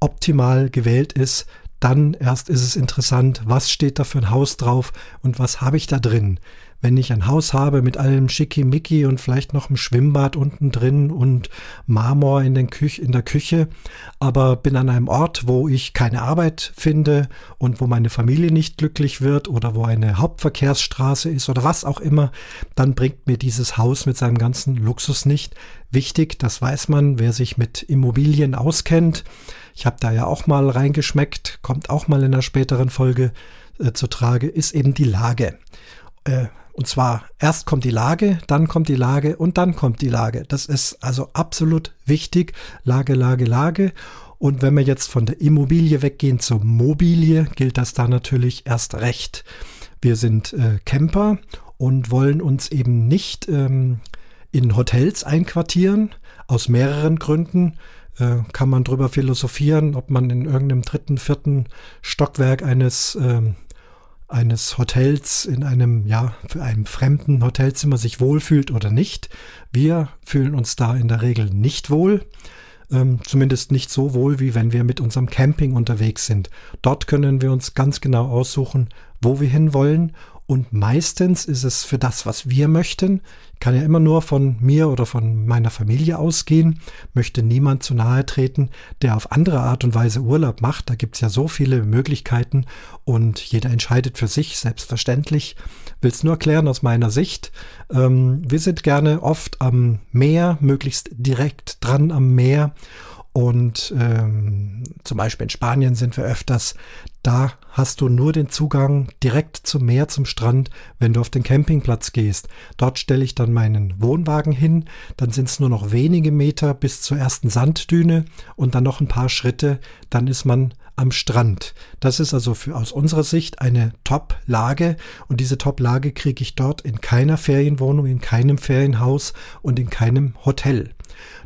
optimal gewählt ist, dann erst ist es interessant, was steht da für ein Haus drauf und was habe ich da drin wenn ich ein Haus habe mit allem Schickimicki und vielleicht noch ein Schwimmbad unten drin und Marmor in, den Küch in der Küche, aber bin an einem Ort, wo ich keine Arbeit finde und wo meine Familie nicht glücklich wird oder wo eine Hauptverkehrsstraße ist oder was auch immer, dann bringt mir dieses Haus mit seinem ganzen Luxus nicht. Wichtig, das weiß man, wer sich mit Immobilien auskennt. Ich habe da ja auch mal reingeschmeckt, kommt auch mal in einer späteren Folge äh, zu Trage, ist eben die Lage. Äh, und zwar erst kommt die Lage, dann kommt die Lage und dann kommt die Lage. Das ist also absolut wichtig. Lage, Lage, Lage. Und wenn wir jetzt von der Immobilie weggehen zur Mobilie, gilt das da natürlich erst recht. Wir sind äh, Camper und wollen uns eben nicht ähm, in Hotels einquartieren, aus mehreren Gründen äh, kann man drüber philosophieren, ob man in irgendeinem dritten, vierten Stockwerk eines ähm, eines Hotels in einem, ja, für einem fremden Hotelzimmer sich wohlfühlt oder nicht. Wir fühlen uns da in der Regel nicht wohl. Ähm, zumindest nicht so wohl, wie wenn wir mit unserem Camping unterwegs sind. Dort können wir uns ganz genau aussuchen, wo wir hinwollen und meistens ist es für das, was wir möchten. Ich kann ja immer nur von mir oder von meiner Familie ausgehen, möchte niemand zu nahe treten, der auf andere Art und Weise Urlaub macht. Da gibt es ja so viele Möglichkeiten und jeder entscheidet für sich, selbstverständlich. Will es nur erklären aus meiner Sicht. Ähm, wir sind gerne oft am Meer, möglichst direkt dran am Meer und ähm, zum Beispiel in Spanien sind wir öfters. Da hast du nur den Zugang direkt zum Meer, zum Strand, wenn du auf den Campingplatz gehst. Dort stelle ich dann meinen Wohnwagen hin. Dann sind es nur noch wenige Meter bis zur ersten Sanddüne und dann noch ein paar Schritte. Dann ist man am Strand. Das ist also für, aus unserer Sicht eine Top-Lage und diese Top-Lage kriege ich dort in keiner Ferienwohnung, in keinem Ferienhaus und in keinem Hotel.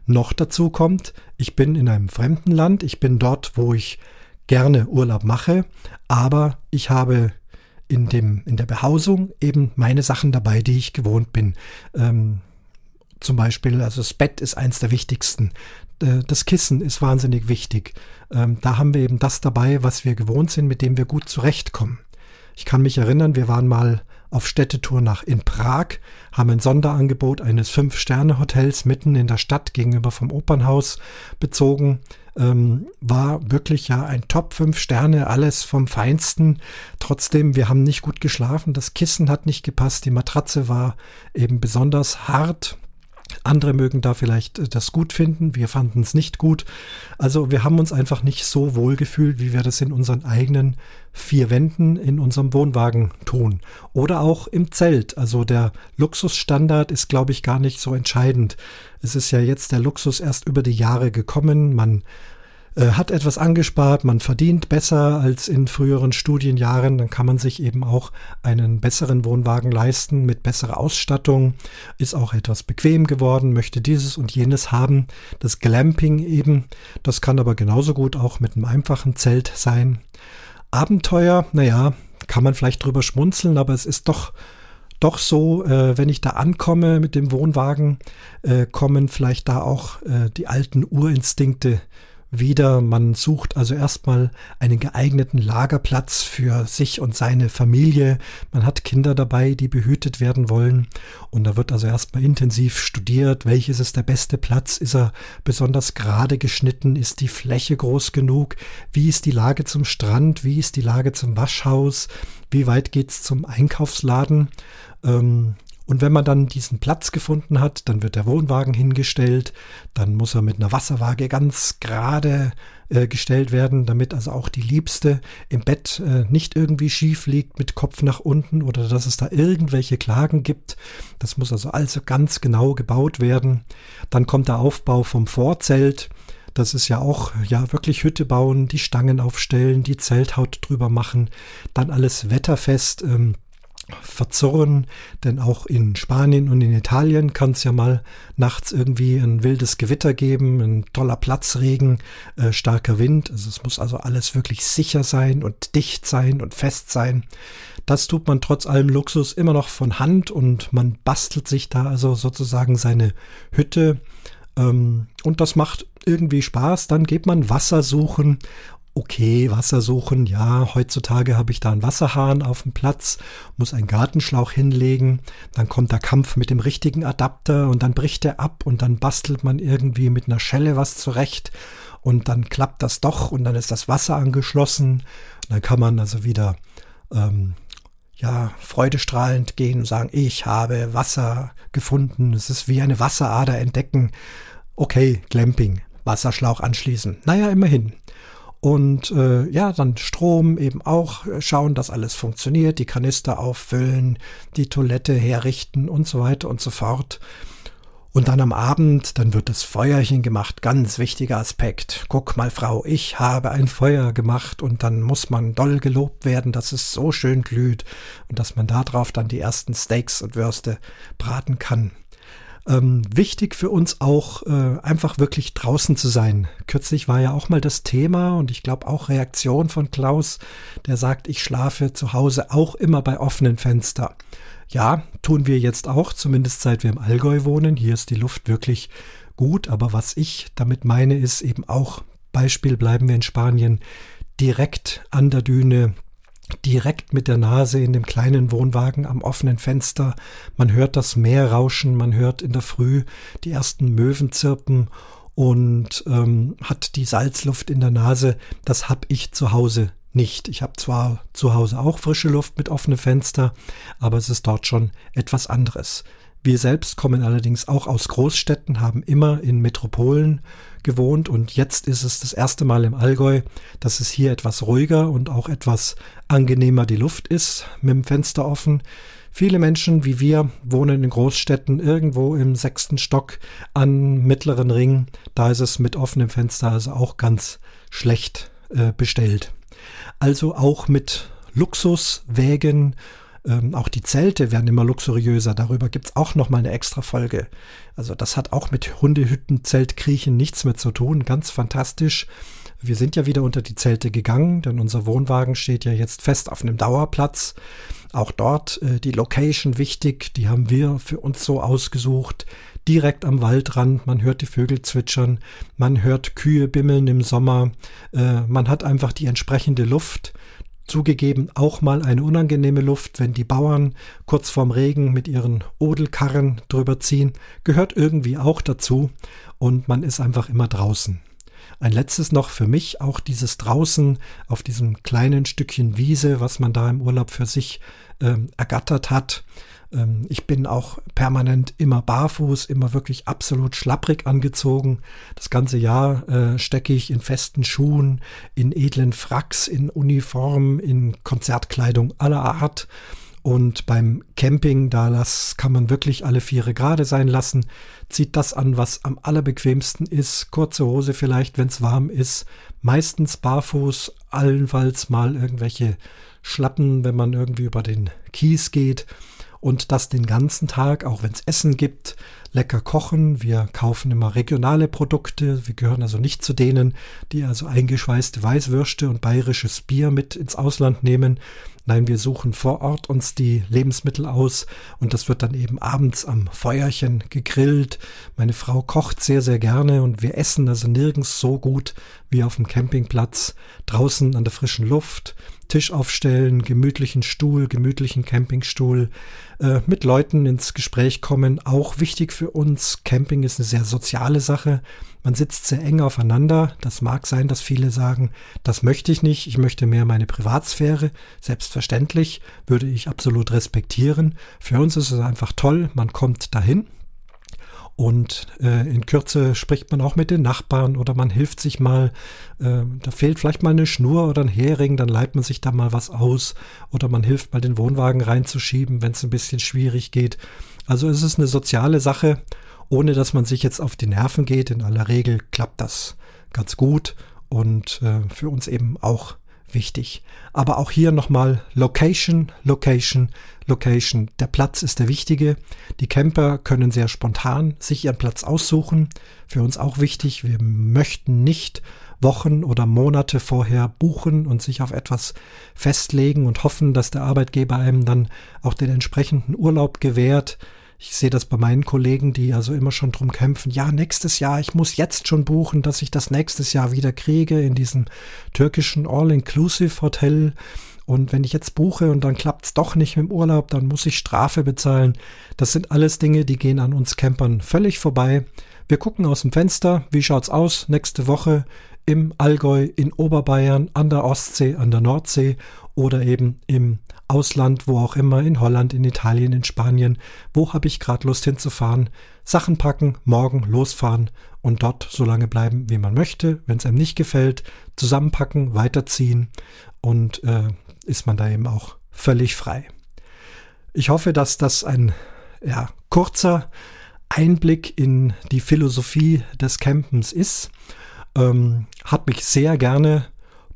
Noch dazu kommt, ich bin in einem fremden Land, ich bin dort, wo ich gerne Urlaub mache, aber ich habe in, dem, in der Behausung eben meine Sachen dabei, die ich gewohnt bin. Ähm, zum Beispiel, also das Bett ist eins der wichtigsten. Das Kissen ist wahnsinnig wichtig. Ähm, da haben wir eben das dabei, was wir gewohnt sind, mit dem wir gut zurechtkommen. Ich kann mich erinnern, wir waren mal auf Städtetour nach in Prag, haben ein Sonderangebot eines Fünf-Sterne-Hotels mitten in der Stadt gegenüber vom Opernhaus bezogen. Ähm, war wirklich ja ein Top 5 Sterne, alles vom Feinsten. Trotzdem, wir haben nicht gut geschlafen, das Kissen hat nicht gepasst, die Matratze war eben besonders hart, andere mögen da vielleicht äh, das gut finden, wir fanden es nicht gut. Also wir haben uns einfach nicht so wohl gefühlt, wie wir das in unseren eigenen vier Wänden in unserem Wohnwagen tun. Oder auch im Zelt. Also der Luxusstandard ist, glaube ich, gar nicht so entscheidend. Es ist ja jetzt der Luxus erst über die Jahre gekommen. Man hat etwas angespart, man verdient besser als in früheren Studienjahren, dann kann man sich eben auch einen besseren Wohnwagen leisten mit besserer Ausstattung, ist auch etwas bequem geworden, möchte dieses und jenes haben. Das Glamping eben, das kann aber genauso gut auch mit einem einfachen Zelt sein. Abenteuer, naja, kann man vielleicht drüber schmunzeln, aber es ist doch doch so, äh, wenn ich da ankomme mit dem Wohnwagen, äh, kommen vielleicht da auch äh, die alten Urinstinkte wieder. Man sucht also erstmal einen geeigneten Lagerplatz für sich und seine Familie. Man hat Kinder dabei, die behütet werden wollen. Und da wird also erstmal intensiv studiert, welches ist der beste Platz? Ist er besonders gerade geschnitten? Ist die Fläche groß genug? Wie ist die Lage zum Strand? Wie ist die Lage zum Waschhaus? Wie weit geht's zum Einkaufsladen? Ähm, und wenn man dann diesen Platz gefunden hat, dann wird der Wohnwagen hingestellt, dann muss er mit einer Wasserwaage ganz gerade äh, gestellt werden, damit also auch die Liebste im Bett äh, nicht irgendwie schief liegt mit Kopf nach unten oder dass es da irgendwelche Klagen gibt. Das muss also also ganz genau gebaut werden. Dann kommt der Aufbau vom Vorzelt. Das ist ja auch, ja, wirklich Hütte bauen, die Stangen aufstellen, die Zelthaut drüber machen, dann alles wetterfest. Ähm, verzurren, denn auch in Spanien und in Italien kann es ja mal nachts irgendwie ein wildes Gewitter geben, ein toller Platzregen, äh, starker Wind. Also es muss also alles wirklich sicher sein und dicht sein und fest sein. Das tut man trotz allem Luxus immer noch von Hand und man bastelt sich da also sozusagen seine Hütte. Ähm, und das macht irgendwie Spaß. Dann geht man Wasser suchen okay, Wasser suchen, ja, heutzutage habe ich da einen Wasserhahn auf dem Platz, muss einen Gartenschlauch hinlegen, dann kommt der Kampf mit dem richtigen Adapter und dann bricht er ab und dann bastelt man irgendwie mit einer Schelle was zurecht und dann klappt das doch und dann ist das Wasser angeschlossen. Und dann kann man also wieder ähm, ja, freudestrahlend gehen und sagen, ich habe Wasser gefunden, es ist wie eine Wasserader entdecken. Okay, Glamping, Wasserschlauch anschließen. Naja, immerhin. Und äh, ja, dann Strom eben auch äh, schauen, dass alles funktioniert, die Kanister auffüllen, die Toilette herrichten und so weiter und so fort. Und dann am Abend, dann wird das Feuerchen gemacht, ganz wichtiger Aspekt. Guck mal, Frau, ich habe ein Feuer gemacht und dann muss man doll gelobt werden, dass es so schön glüht und dass man darauf dann die ersten Steaks und Würste braten kann. Ähm, wichtig für uns auch äh, einfach wirklich draußen zu sein. Kürzlich war ja auch mal das Thema und ich glaube auch Reaktion von Klaus, der sagt, ich schlafe zu Hause auch immer bei offenen Fenster. Ja, tun wir jetzt auch, zumindest seit wir im Allgäu wohnen. Hier ist die Luft wirklich gut, aber was ich damit meine, ist eben auch, Beispiel bleiben wir in Spanien, direkt an der Düne direkt mit der Nase in dem kleinen Wohnwagen am offenen Fenster. Man hört das Meer rauschen, man hört in der Früh die ersten Möwen zirpen und ähm, hat die Salzluft in der Nase. Das hab ich zu Hause nicht. Ich habe zwar zu Hause auch frische Luft mit offenem Fenster, aber es ist dort schon etwas anderes. Wir selbst kommen allerdings auch aus Großstädten, haben immer in Metropolen gewohnt und jetzt ist es das erste Mal im Allgäu, dass es hier etwas ruhiger und auch etwas angenehmer die Luft ist, mit dem Fenster offen. Viele Menschen wie wir wohnen in Großstädten irgendwo im sechsten Stock an mittleren Ring. Da ist es mit offenem Fenster also auch ganz schlecht äh, bestellt. Also auch mit Luxuswägen, ähm, auch die Zelte werden immer luxuriöser. Darüber gibt's auch noch mal eine extra Folge. Also das hat auch mit Hundehütten, Zeltkriechen nichts mehr zu tun. Ganz fantastisch. Wir sind ja wieder unter die Zelte gegangen, denn unser Wohnwagen steht ja jetzt fest auf einem Dauerplatz. Auch dort äh, die Location wichtig, die haben wir für uns so ausgesucht. Direkt am Waldrand, man hört die Vögel zwitschern, man hört Kühe bimmeln im Sommer, äh, man hat einfach die entsprechende Luft. Zugegeben auch mal eine unangenehme Luft, wenn die Bauern kurz vorm Regen mit ihren Odelkarren drüber ziehen, gehört irgendwie auch dazu und man ist einfach immer draußen. Ein letztes noch für mich, auch dieses draußen auf diesem kleinen Stückchen Wiese, was man da im Urlaub für sich äh, ergattert hat. Ähm, ich bin auch permanent immer barfuß, immer wirklich absolut schlapprig angezogen. Das ganze Jahr äh, stecke ich in festen Schuhen, in edlen Fracks, in Uniform, in Konzertkleidung aller Art. Und beim Camping, da das kann man wirklich alle Viere gerade sein lassen. Zieht das an, was am allerbequemsten ist. Kurze Hose vielleicht, wenn es warm ist. Meistens barfuß, allenfalls mal irgendwelche Schlappen, wenn man irgendwie über den Kies geht und das den ganzen Tag, auch wenn es Essen gibt, lecker kochen. Wir kaufen immer regionale Produkte. Wir gehören also nicht zu denen, die also eingeschweißte Weißwürste und bayerisches Bier mit ins Ausland nehmen. Nein, wir suchen vor Ort uns die Lebensmittel aus und das wird dann eben abends am Feuerchen gegrillt. Meine Frau kocht sehr, sehr gerne und wir essen also nirgends so gut wie auf dem Campingplatz, draußen an der frischen Luft. Tisch aufstellen, gemütlichen Stuhl, gemütlichen Campingstuhl, äh, mit Leuten ins Gespräch kommen. Auch wichtig für uns. Camping ist eine sehr soziale Sache. Man sitzt sehr eng aufeinander. Das mag sein, dass viele sagen, das möchte ich nicht. Ich möchte mehr meine Privatsphäre. Selbstverständlich würde ich absolut respektieren. Für uns ist es einfach toll. Man kommt dahin. Und äh, in Kürze spricht man auch mit den Nachbarn oder man hilft sich mal. Äh, da fehlt vielleicht mal eine Schnur oder ein Hering, dann leiht man sich da mal was aus. Oder man hilft mal den Wohnwagen reinzuschieben, wenn es ein bisschen schwierig geht. Also es ist eine soziale Sache, ohne dass man sich jetzt auf die Nerven geht. In aller Regel klappt das ganz gut und äh, für uns eben auch wichtig. Aber auch hier nochmal Location, Location, Location. Der Platz ist der wichtige. Die Camper können sehr spontan sich ihren Platz aussuchen. Für uns auch wichtig. Wir möchten nicht Wochen oder Monate vorher buchen und sich auf etwas festlegen und hoffen, dass der Arbeitgeber einem dann auch den entsprechenden Urlaub gewährt. Ich sehe das bei meinen Kollegen, die also immer schon drum kämpfen, ja, nächstes Jahr, ich muss jetzt schon buchen, dass ich das nächstes Jahr wieder kriege in diesem türkischen All-Inclusive-Hotel. Und wenn ich jetzt buche und dann klappt es doch nicht mit dem Urlaub, dann muss ich Strafe bezahlen. Das sind alles Dinge, die gehen an uns Campern völlig vorbei. Wir gucken aus dem Fenster, wie schaut's aus nächste Woche im Allgäu, in Oberbayern, an der Ostsee, an der Nordsee oder eben im Ausland, wo auch immer, in Holland, in Italien, in Spanien. Wo habe ich gerade Lust hinzufahren? Sachen packen, morgen losfahren und dort so lange bleiben, wie man möchte. Wenn es einem nicht gefällt, zusammenpacken, weiterziehen und äh, ist man da eben auch völlig frei. Ich hoffe, dass das ein ja, kurzer Einblick in die Philosophie des Campens ist. Ähm, hat mich sehr gerne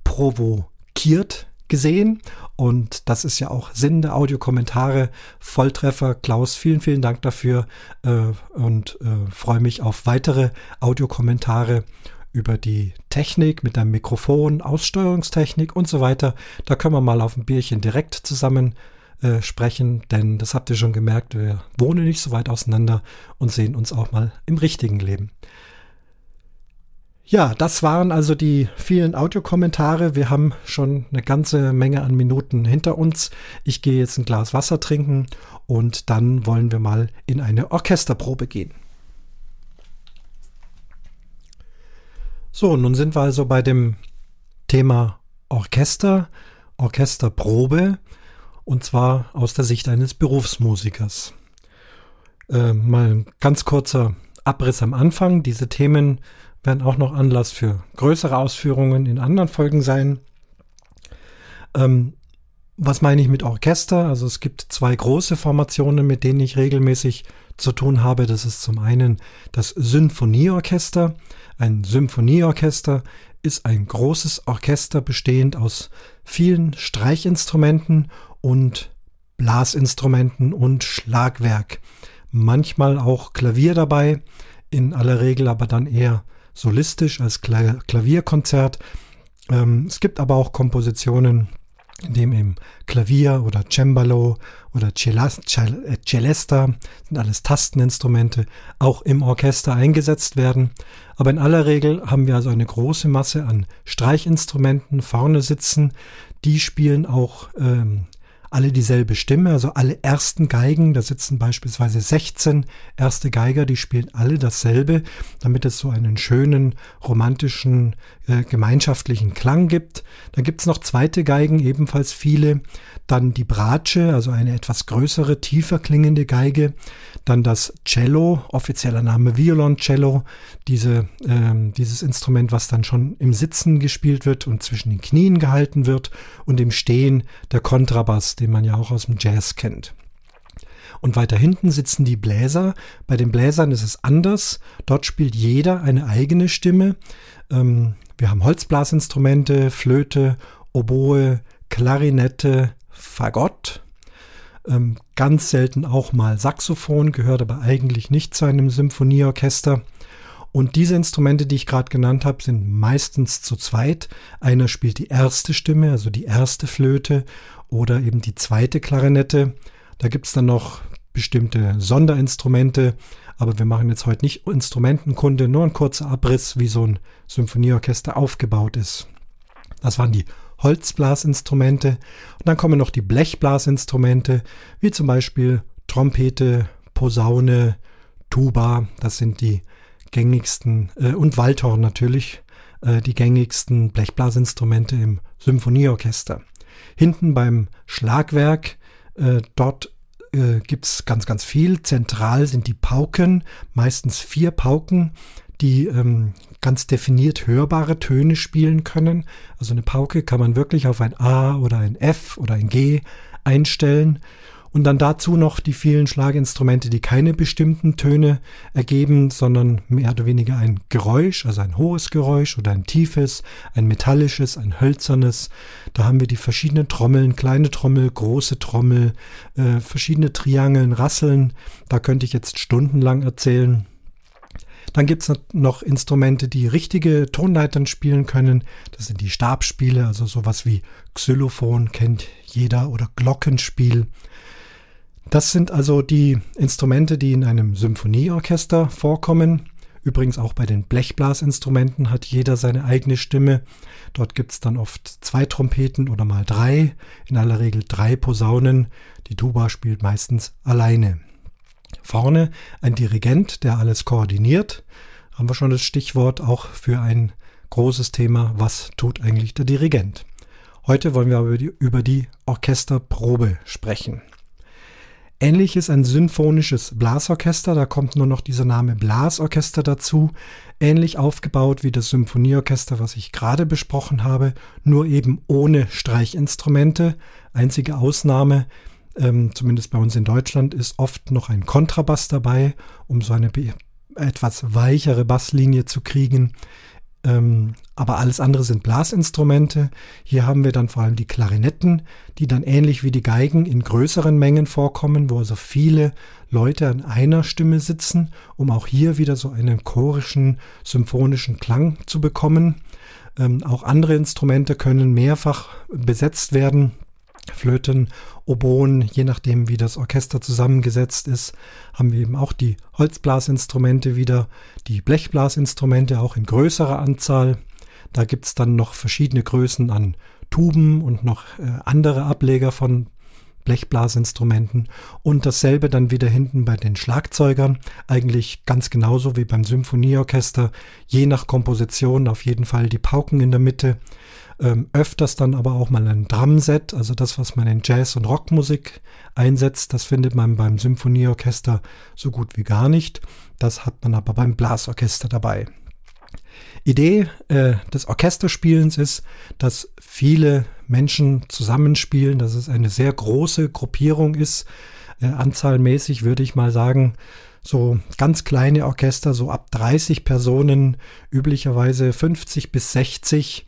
provokiert gesehen und das ist ja auch Sinn der Audiokommentare. Volltreffer, Klaus, vielen, vielen Dank dafür äh, und äh, freue mich auf weitere Audiokommentare über die Technik mit einem Mikrofon, Aussteuerungstechnik und so weiter. Da können wir mal auf ein Bierchen direkt zusammen äh, sprechen, denn das habt ihr schon gemerkt, wir wohnen nicht so weit auseinander und sehen uns auch mal im richtigen Leben. Ja, das waren also die vielen Audiokommentare. Wir haben schon eine ganze Menge an Minuten hinter uns. Ich gehe jetzt ein Glas Wasser trinken und dann wollen wir mal in eine Orchesterprobe gehen. So, nun sind wir also bei dem Thema Orchester, Orchesterprobe und zwar aus der Sicht eines Berufsmusikers. Äh, mal ein ganz kurzer Abriss am Anfang. Diese Themen werden auch noch Anlass für größere Ausführungen in anderen Folgen sein. Ähm, was meine ich mit Orchester? Also es gibt zwei große Formationen, mit denen ich regelmäßig zu tun habe. Das ist zum einen das Symphonieorchester. Ein Symphonieorchester ist ein großes Orchester bestehend aus vielen Streichinstrumenten und Blasinstrumenten und Schlagwerk. Manchmal auch Klavier dabei, in aller Regel aber dann eher solistisch als Klavierkonzert. Ähm, es gibt aber auch Kompositionen, in dem eben Klavier oder Cembalo oder äh, Celesta, sind alles Tasteninstrumente, auch im Orchester eingesetzt werden. Aber in aller Regel haben wir also eine große Masse an Streichinstrumenten vorne sitzen. Die spielen auch ähm, alle dieselbe Stimme, also alle ersten Geigen, da sitzen beispielsweise 16 erste Geiger, die spielen alle dasselbe, damit es so einen schönen, romantischen, äh, gemeinschaftlichen Klang gibt. Dann gibt es noch zweite Geigen, ebenfalls viele. Dann die Bratsche, also eine etwas größere, tiefer klingende Geige. Dann das Cello, offizieller Name Violoncello, diese, ähm, dieses Instrument, was dann schon im Sitzen gespielt wird und zwischen den Knien gehalten wird. Und im Stehen der Kontrabass, den man ja auch aus dem Jazz kennt. Und weiter hinten sitzen die Bläser. Bei den Bläsern ist es anders. Dort spielt jeder eine eigene Stimme. Ähm, wir haben Holzblasinstrumente, Flöte, Oboe, Klarinette, Fagott. Ähm, ganz selten auch mal Saxophon, gehört aber eigentlich nicht zu einem Symphonieorchester. Und diese Instrumente, die ich gerade genannt habe, sind meistens zu zweit. Einer spielt die erste Stimme, also die erste Flöte oder eben die zweite Klarinette. Da gibt es dann noch bestimmte Sonderinstrumente, aber wir machen jetzt heute nicht Instrumentenkunde, nur ein kurzer Abriss, wie so ein Symphonieorchester aufgebaut ist. Das waren die Holzblasinstrumente und dann kommen noch die Blechblasinstrumente, wie zum Beispiel Trompete, Posaune, Tuba, das sind die gängigsten äh, und Waldhorn natürlich, äh, die gängigsten Blechblasinstrumente im Symphonieorchester. Hinten beim Schlagwerk, äh, dort äh, gibt es ganz, ganz viel. Zentral sind die Pauken, meistens vier Pauken, die ähm, ganz definiert hörbare Töne spielen können. Also eine Pauke kann man wirklich auf ein A oder ein F oder ein G einstellen. Und dann dazu noch die vielen Schlaginstrumente, die keine bestimmten Töne ergeben, sondern mehr oder weniger ein Geräusch, also ein hohes Geräusch oder ein tiefes, ein metallisches, ein hölzernes. Da haben wir die verschiedenen Trommeln, kleine Trommel, große Trommel, äh, verschiedene Triangeln, Rasseln. Da könnte ich jetzt stundenlang erzählen. Dann gibt es noch Instrumente, die richtige Tonleitern spielen können. Das sind die Stabspiele, also sowas wie Xylophon kennt jeder oder Glockenspiel. Das sind also die Instrumente, die in einem Symphonieorchester vorkommen. Übrigens auch bei den Blechblasinstrumenten hat jeder seine eigene Stimme. Dort gibt es dann oft zwei Trompeten oder mal drei, in aller Regel drei Posaunen. Die Tuba spielt meistens alleine. Vorne ein Dirigent, der alles koordiniert. Haben wir schon das Stichwort auch für ein großes Thema, was tut eigentlich der Dirigent? Heute wollen wir aber über die, über die Orchesterprobe sprechen. Ähnlich ist ein symphonisches Blasorchester, da kommt nur noch dieser Name Blasorchester dazu, ähnlich aufgebaut wie das Symphonieorchester, was ich gerade besprochen habe, nur eben ohne Streichinstrumente. Einzige Ausnahme, ähm, zumindest bei uns in Deutschland, ist oft noch ein Kontrabass dabei, um so eine etwas weichere Basslinie zu kriegen. Ähm, aber alles andere sind Blasinstrumente. Hier haben wir dann vor allem die Klarinetten, die dann ähnlich wie die Geigen in größeren Mengen vorkommen, wo also viele Leute an einer Stimme sitzen, um auch hier wieder so einen chorischen, symphonischen Klang zu bekommen. Ähm, auch andere Instrumente können mehrfach besetzt werden. Flöten, Oboen, je nachdem wie das Orchester zusammengesetzt ist, haben wir eben auch die Holzblasinstrumente wieder, die Blechblasinstrumente auch in größerer Anzahl. Da gibt es dann noch verschiedene Größen an Tuben und noch äh, andere Ableger von Blechblasinstrumenten und dasselbe dann wieder hinten bei den Schlagzeugern, eigentlich ganz genauso wie beim Symphonieorchester, je nach Komposition auf jeden Fall die Pauken in der Mitte, ähm, öfters dann aber auch mal ein Drumset, also das, was man in Jazz- und Rockmusik einsetzt, das findet man beim Symphonieorchester so gut wie gar nicht. Das hat man aber beim Blasorchester dabei. Idee äh, des Orchesterspielens ist, dass viele Menschen zusammenspielen, dass es eine sehr große Gruppierung ist. Äh, anzahlmäßig würde ich mal sagen, so ganz kleine Orchester, so ab 30 Personen, üblicherweise 50 bis 60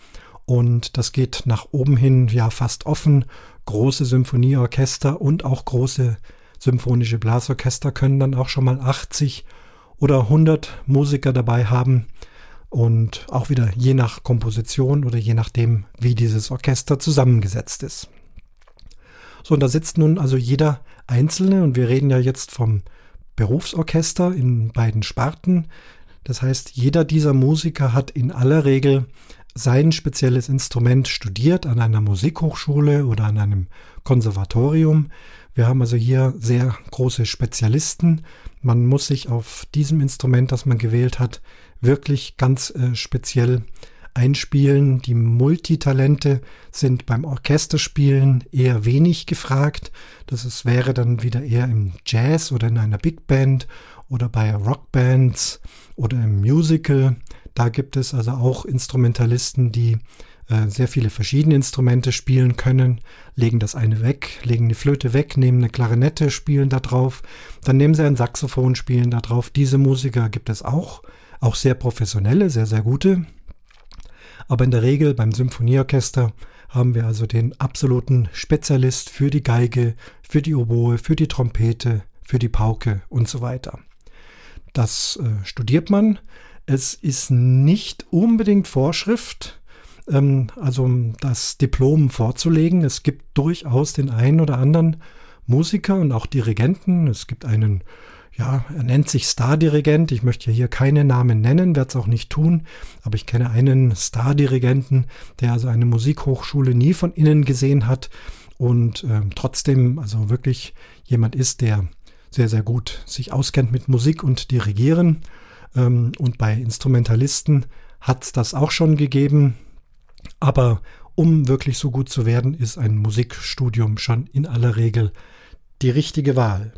und das geht nach oben hin ja fast offen. Große Symphonieorchester und auch große symphonische Blasorchester können dann auch schon mal 80 oder 100 Musiker dabei haben und auch wieder je nach Komposition oder je nachdem, wie dieses Orchester zusammengesetzt ist. So, und da sitzt nun also jeder Einzelne und wir reden ja jetzt vom Berufsorchester in beiden Sparten. Das heißt, jeder dieser Musiker hat in aller Regel sein spezielles Instrument studiert an einer Musikhochschule oder an einem Konservatorium. Wir haben also hier sehr große Spezialisten. Man muss sich auf diesem Instrument, das man gewählt hat, wirklich ganz äh, speziell einspielen. Die Multitalente sind beim Orchesterspielen eher wenig gefragt. Das ist, wäre dann wieder eher im Jazz oder in einer Big Band oder bei Rockbands oder im Musical. Da gibt es also auch Instrumentalisten, die äh, sehr viele verschiedene Instrumente spielen können, legen das eine weg, legen eine Flöte weg, nehmen eine Klarinette, spielen da drauf, dann nehmen sie ein Saxophon, spielen da drauf. Diese Musiker gibt es auch, auch sehr professionelle, sehr, sehr gute. Aber in der Regel beim Symphonieorchester haben wir also den absoluten Spezialist für die Geige, für die Oboe, für die Trompete, für die Pauke und so weiter. Das äh, studiert man. Es ist nicht unbedingt Vorschrift, ähm, also das Diplom vorzulegen. Es gibt durchaus den einen oder anderen Musiker und auch Dirigenten. Es gibt einen ja, er nennt sich Stardirigent. Ich möchte hier keine Namen nennen, werde es auch nicht tun, aber ich kenne einen Stardirigenten, der also eine Musikhochschule nie von innen gesehen hat und äh, trotzdem also wirklich jemand ist, der sehr, sehr gut sich auskennt mit Musik und Dirigieren. Ähm, und bei Instrumentalisten hat das auch schon gegeben. Aber um wirklich so gut zu werden, ist ein Musikstudium schon in aller Regel die richtige Wahl.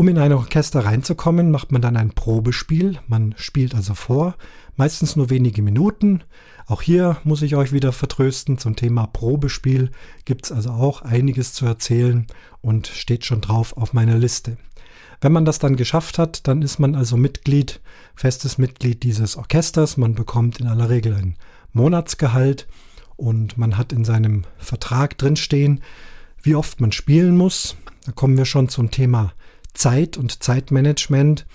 Um in ein Orchester reinzukommen, macht man dann ein Probespiel. Man spielt also vor, meistens nur wenige Minuten. Auch hier muss ich euch wieder vertrösten. Zum Thema Probespiel gibt es also auch einiges zu erzählen und steht schon drauf auf meiner Liste. Wenn man das dann geschafft hat, dann ist man also Mitglied, festes Mitglied dieses Orchesters. Man bekommt in aller Regel ein Monatsgehalt und man hat in seinem Vertrag drinstehen, wie oft man spielen muss. Da kommen wir schon zum Thema Zeit und Zeitmanagement.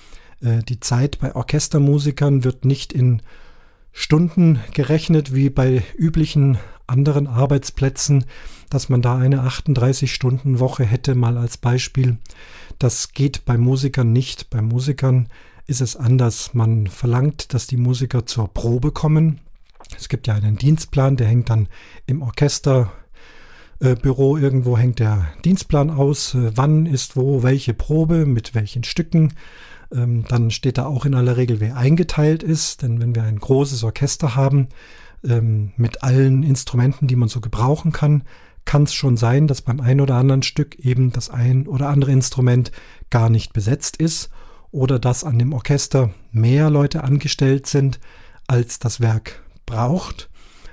Äh, die Zeit bei Orchestermusikern wird nicht in Stunden gerechnet wie bei üblichen anderen Arbeitsplätzen, dass man da eine 38-Stunden-Woche hätte, mal als Beispiel. Das geht bei Musikern nicht. Bei Musikern ist es anders. Man verlangt, dass die Musiker zur Probe kommen. Es gibt ja einen Dienstplan, der hängt dann im Orchester äh, irgendwo hängt der Dienstplan aus, äh, wann ist wo welche Probe, mit welchen Stücken. Ähm, dann steht da auch in aller Regel, wer eingeteilt ist, denn wenn wir ein großes Orchester haben, ähm, mit allen Instrumenten, die man so gebrauchen kann, kann es schon sein, dass beim ein oder anderen Stück eben das ein oder andere Instrument gar nicht besetzt ist oder dass an dem Orchester mehr Leute angestellt sind, als das Werk braucht.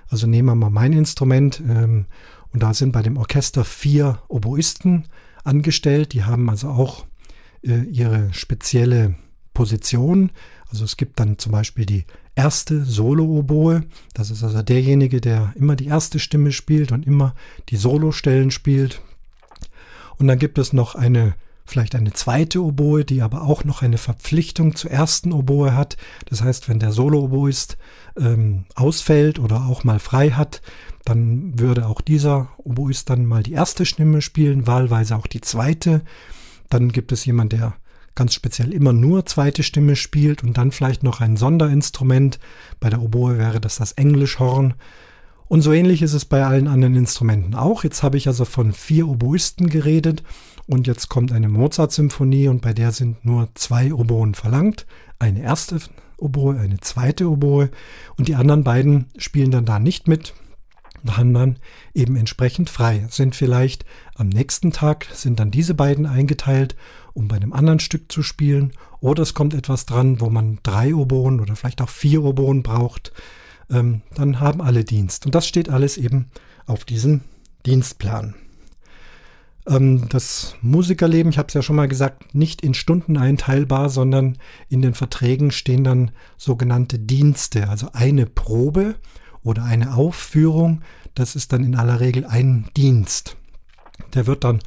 Also nehmen wir mal mein Instrument ähm, und da sind bei dem Orchester vier Oboisten angestellt. Die haben also auch äh, ihre spezielle Position. Also es gibt dann zum Beispiel die erste Solo-Oboe. Das ist also derjenige, der immer die erste Stimme spielt und immer die Solostellen spielt. Und dann gibt es noch eine, vielleicht eine zweite Oboe, die aber auch noch eine Verpflichtung zur ersten Oboe hat. Das heißt, wenn der Solo-Oboist ähm, ausfällt oder auch mal frei hat, dann würde auch dieser Oboist dann mal die erste Stimme spielen, wahlweise auch die zweite. Dann gibt es jemand, der ganz speziell immer nur zweite Stimme spielt und dann vielleicht noch ein Sonderinstrument. Bei der Oboe wäre das das Englischhorn. Und so ähnlich ist es bei allen anderen Instrumenten auch. Jetzt habe ich also von vier Oboisten geredet und jetzt kommt eine Mozart-Symphonie und bei der sind nur zwei Oboen verlangt. Eine erste Oboe, eine zweite Oboe und die anderen beiden spielen dann da nicht mit haben dann eben entsprechend frei, sind vielleicht am nächsten Tag, sind dann diese beiden eingeteilt, um bei einem anderen Stück zu spielen, oder es kommt etwas dran, wo man drei Oboen oder vielleicht auch vier Oboen braucht, ähm, dann haben alle Dienst. Und das steht alles eben auf diesem Dienstplan. Ähm, das Musikerleben, ich habe es ja schon mal gesagt, nicht in Stunden einteilbar, sondern in den Verträgen stehen dann sogenannte Dienste, also eine Probe oder eine Aufführung. Das ist dann in aller Regel ein Dienst. Der wird dann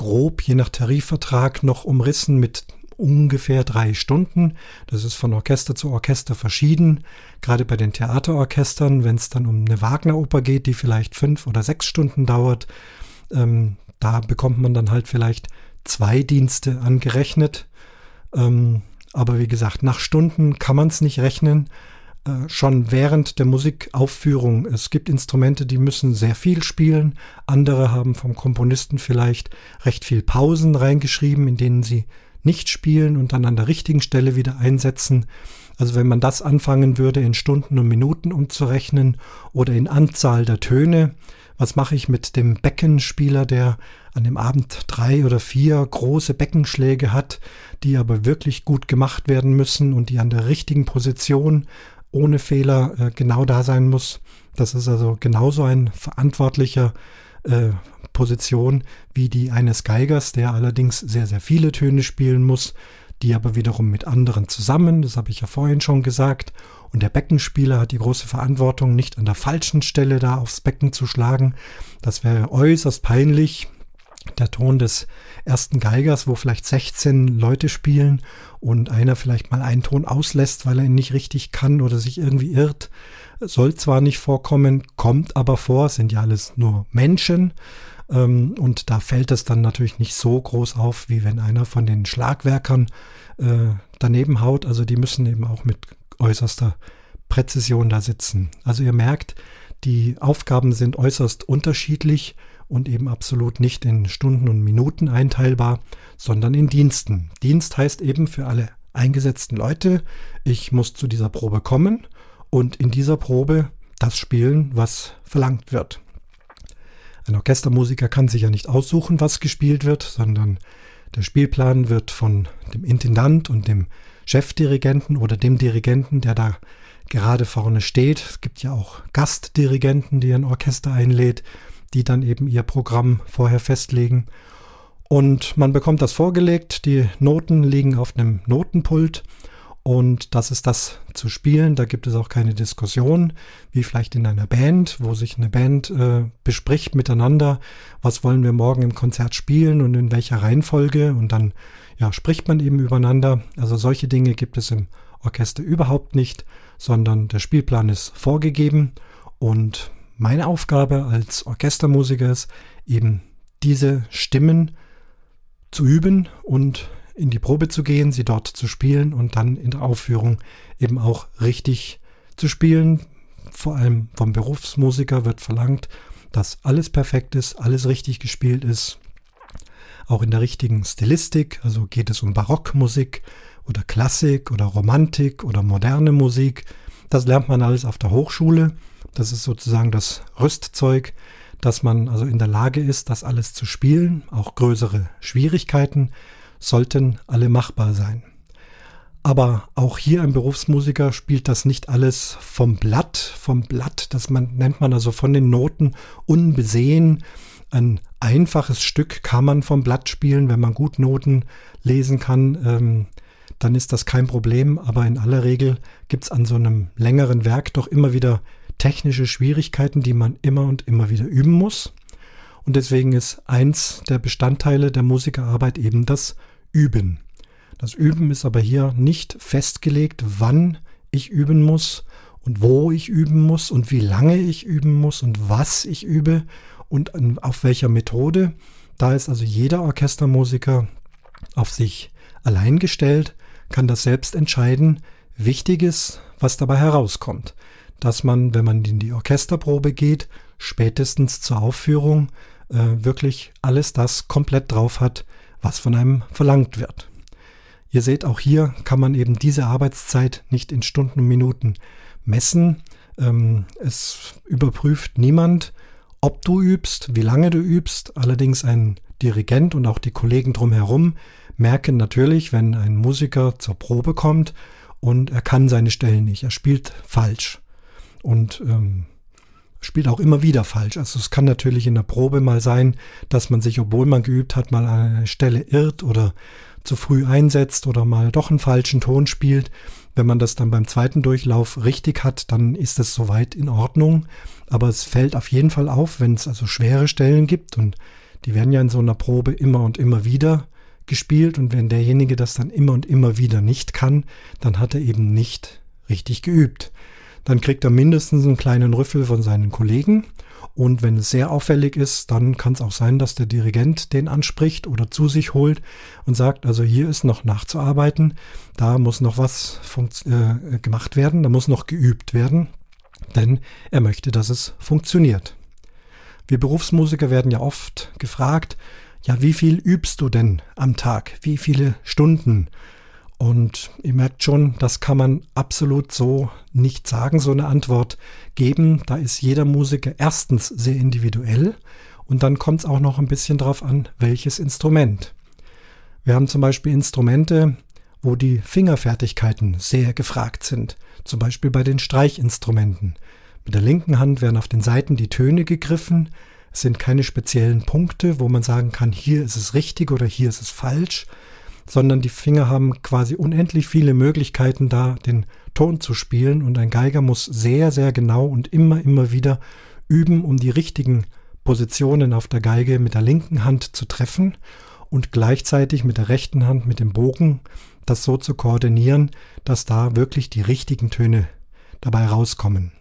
grob, je nach Tarifvertrag, noch umrissen mit ungefähr drei Stunden. Das ist von Orchester zu Orchester verschieden. Gerade bei den Theaterorchestern, wenn es dann um eine Wagner-Oper geht, die vielleicht fünf oder sechs Stunden dauert, ähm, da bekommt man dann halt vielleicht zwei Dienste angerechnet. Ähm, aber wie gesagt, nach Stunden kann man es nicht rechnen. Äh, schon während der Musikaufführung. Es gibt Instrumente, die müssen sehr viel spielen. Andere haben vom Komponisten vielleicht recht viel Pausen reingeschrieben, in denen sie nicht spielen und dann an der richtigen Stelle wieder einsetzen. Also wenn man das anfangen würde, in Stunden und Minuten umzurechnen oder in Anzahl der Töne, was mache ich mit dem Beckenspieler, der an dem Abend drei oder vier große Beckenschläge hat, die aber wirklich gut gemacht werden müssen und die an der richtigen Position ohne Fehler äh, genau da sein muss. Das ist also genauso ein verantwortlicher äh, Position wie die eines Geigers, der allerdings sehr, sehr viele Töne spielen muss, die aber wiederum mit anderen zusammen, das habe ich ja vorhin schon gesagt, und der Beckenspieler hat die große Verantwortung, nicht an der falschen Stelle da aufs Becken zu schlagen. Das wäre äußerst peinlich. Der Ton des ersten Geigers, wo vielleicht 16 Leute spielen und einer vielleicht mal einen Ton auslässt, weil er ihn nicht richtig kann oder sich irgendwie irrt, soll zwar nicht vorkommen, kommt aber vor, sind ja alles nur Menschen. Ähm, und da fällt es dann natürlich nicht so groß auf, wie wenn einer von den Schlagwerkern äh, daneben haut. Also die müssen eben auch mit äußerster Präzision da sitzen. Also ihr merkt, die Aufgaben sind äußerst unterschiedlich und eben absolut nicht in Stunden und Minuten einteilbar, sondern in Diensten. Dienst heißt eben für alle eingesetzten Leute, ich muss zu dieser Probe kommen und in dieser Probe das spielen, was verlangt wird. Ein Orchestermusiker kann sich ja nicht aussuchen, was gespielt wird, sondern der Spielplan wird von dem Intendant und dem Chefdirigenten oder dem Dirigenten, der da gerade vorne steht. Es gibt ja auch Gastdirigenten, die ein Orchester einlädt, die dann eben ihr Programm vorher festlegen. Und man bekommt das vorgelegt, die Noten liegen auf einem Notenpult und das ist das zu spielen. Da gibt es auch keine Diskussion, wie vielleicht in einer Band, wo sich eine Band äh, bespricht miteinander, was wollen wir morgen im Konzert spielen und in welcher Reihenfolge. Und dann ja, spricht man eben übereinander. Also solche Dinge gibt es im Orchester überhaupt nicht, sondern der Spielplan ist vorgegeben. Und meine Aufgabe als Orchestermusiker ist eben diese Stimmen zu üben und in die Probe zu gehen, sie dort zu spielen und dann in der Aufführung eben auch richtig zu spielen. Vor allem vom Berufsmusiker wird verlangt, dass alles perfekt ist, alles richtig gespielt ist, auch in der richtigen Stilistik. Also geht es um Barockmusik oder Klassik oder Romantik oder moderne Musik. Das lernt man alles auf der Hochschule. Das ist sozusagen das Rüstzeug, dass man also in der Lage ist, das alles zu spielen, auch größere Schwierigkeiten sollten alle machbar sein. Aber auch hier ein Berufsmusiker spielt das nicht alles vom Blatt, vom Blatt, das man, nennt man also von den Noten unbesehen. Ein einfaches Stück kann man vom Blatt spielen, wenn man gut Noten lesen kann, ähm, dann ist das kein Problem. Aber in aller Regel gibt es an so einem längeren Werk doch immer wieder technische Schwierigkeiten, die man immer und immer wieder üben muss. Und deswegen ist eins der Bestandteile der Musikerarbeit eben das Üben. Das Üben ist aber hier nicht festgelegt, wann ich üben muss und wo ich üben muss und wie lange ich üben muss und was ich übe und auf welcher Methode. Da ist also jeder Orchestermusiker auf sich allein gestellt, kann das selbst entscheiden. Wichtig ist, was dabei herauskommt, dass man, wenn man in die Orchesterprobe geht, spätestens zur Aufführung äh, wirklich alles das komplett drauf hat, was von einem verlangt wird. Ihr seht, auch hier kann man eben diese Arbeitszeit nicht in Stunden und Minuten messen. Ähm, es überprüft niemand, ob du übst, wie lange du übst. Allerdings ein Dirigent und auch die Kollegen drumherum merken natürlich, wenn ein Musiker zur Probe kommt und er kann seine Stellen nicht, er spielt falsch. Und ähm, spielt auch immer wieder falsch. Also es kann natürlich in der Probe mal sein, dass man sich, obwohl man geübt hat, mal an einer Stelle irrt oder zu früh einsetzt oder mal doch einen falschen Ton spielt. Wenn man das dann beim zweiten Durchlauf richtig hat, dann ist das soweit in Ordnung. Aber es fällt auf jeden Fall auf, wenn es also schwere Stellen gibt und die werden ja in so einer Probe immer und immer wieder gespielt und wenn derjenige das dann immer und immer wieder nicht kann, dann hat er eben nicht richtig geübt. Dann kriegt er mindestens einen kleinen Rüffel von seinen Kollegen und wenn es sehr auffällig ist, dann kann es auch sein, dass der Dirigent den anspricht oder zu sich holt und sagt, also hier ist noch nachzuarbeiten, da muss noch was äh, gemacht werden, da muss noch geübt werden, denn er möchte, dass es funktioniert. Wir Berufsmusiker werden ja oft gefragt, ja, wie viel übst du denn am Tag? Wie viele Stunden? Und ihr merkt schon, das kann man absolut so nicht sagen, so eine Antwort geben. Da ist jeder Musiker erstens sehr individuell und dann kommt es auch noch ein bisschen drauf an, welches Instrument. Wir haben zum Beispiel Instrumente, wo die Fingerfertigkeiten sehr gefragt sind. Zum Beispiel bei den Streichinstrumenten. Mit der linken Hand werden auf den Seiten die Töne gegriffen, es sind keine speziellen Punkte, wo man sagen kann, hier ist es richtig oder hier ist es falsch, sondern die Finger haben quasi unendlich viele Möglichkeiten, da den Ton zu spielen und ein Geiger muss sehr, sehr genau und immer, immer wieder üben, um die richtigen Positionen auf der Geige mit der linken Hand zu treffen und gleichzeitig mit der rechten Hand mit dem Bogen das so zu koordinieren, dass da wirklich die richtigen Töne dabei rauskommen.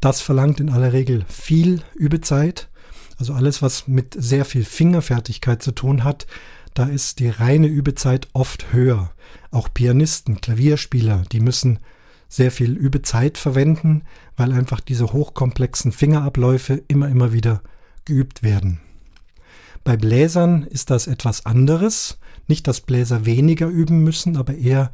Das verlangt in aller Regel viel Übezeit. Also alles, was mit sehr viel Fingerfertigkeit zu tun hat, da ist die reine Übezeit oft höher. Auch Pianisten, Klavierspieler, die müssen sehr viel Übezeit verwenden, weil einfach diese hochkomplexen Fingerabläufe immer, immer wieder geübt werden. Bei Bläsern ist das etwas anderes. Nicht, dass Bläser weniger üben müssen, aber eher,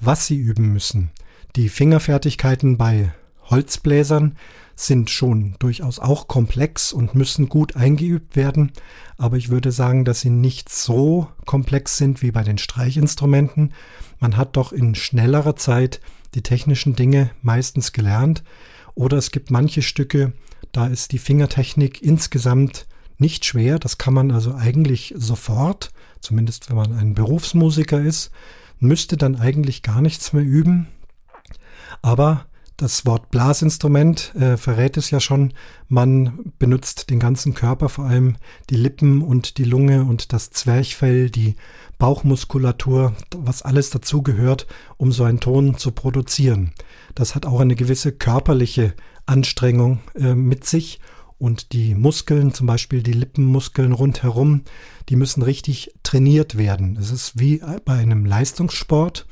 was sie üben müssen. Die Fingerfertigkeiten bei Holzbläsern sind schon durchaus auch komplex und müssen gut eingeübt werden, aber ich würde sagen, dass sie nicht so komplex sind wie bei den Streichinstrumenten. Man hat doch in schnellerer Zeit die technischen Dinge meistens gelernt oder es gibt manche Stücke, da ist die Fingertechnik insgesamt nicht schwer, das kann man also eigentlich sofort, zumindest wenn man ein Berufsmusiker ist, müsste dann eigentlich gar nichts mehr üben. Aber das Wort Blasinstrument äh, verrät es ja schon. Man benutzt den ganzen Körper, vor allem die Lippen und die Lunge und das Zwerchfell, die Bauchmuskulatur, was alles dazugehört, um so einen Ton zu produzieren. Das hat auch eine gewisse körperliche Anstrengung äh, mit sich und die Muskeln, zum Beispiel die Lippenmuskeln rundherum, die müssen richtig trainiert werden. Es ist wie bei einem Leistungssport.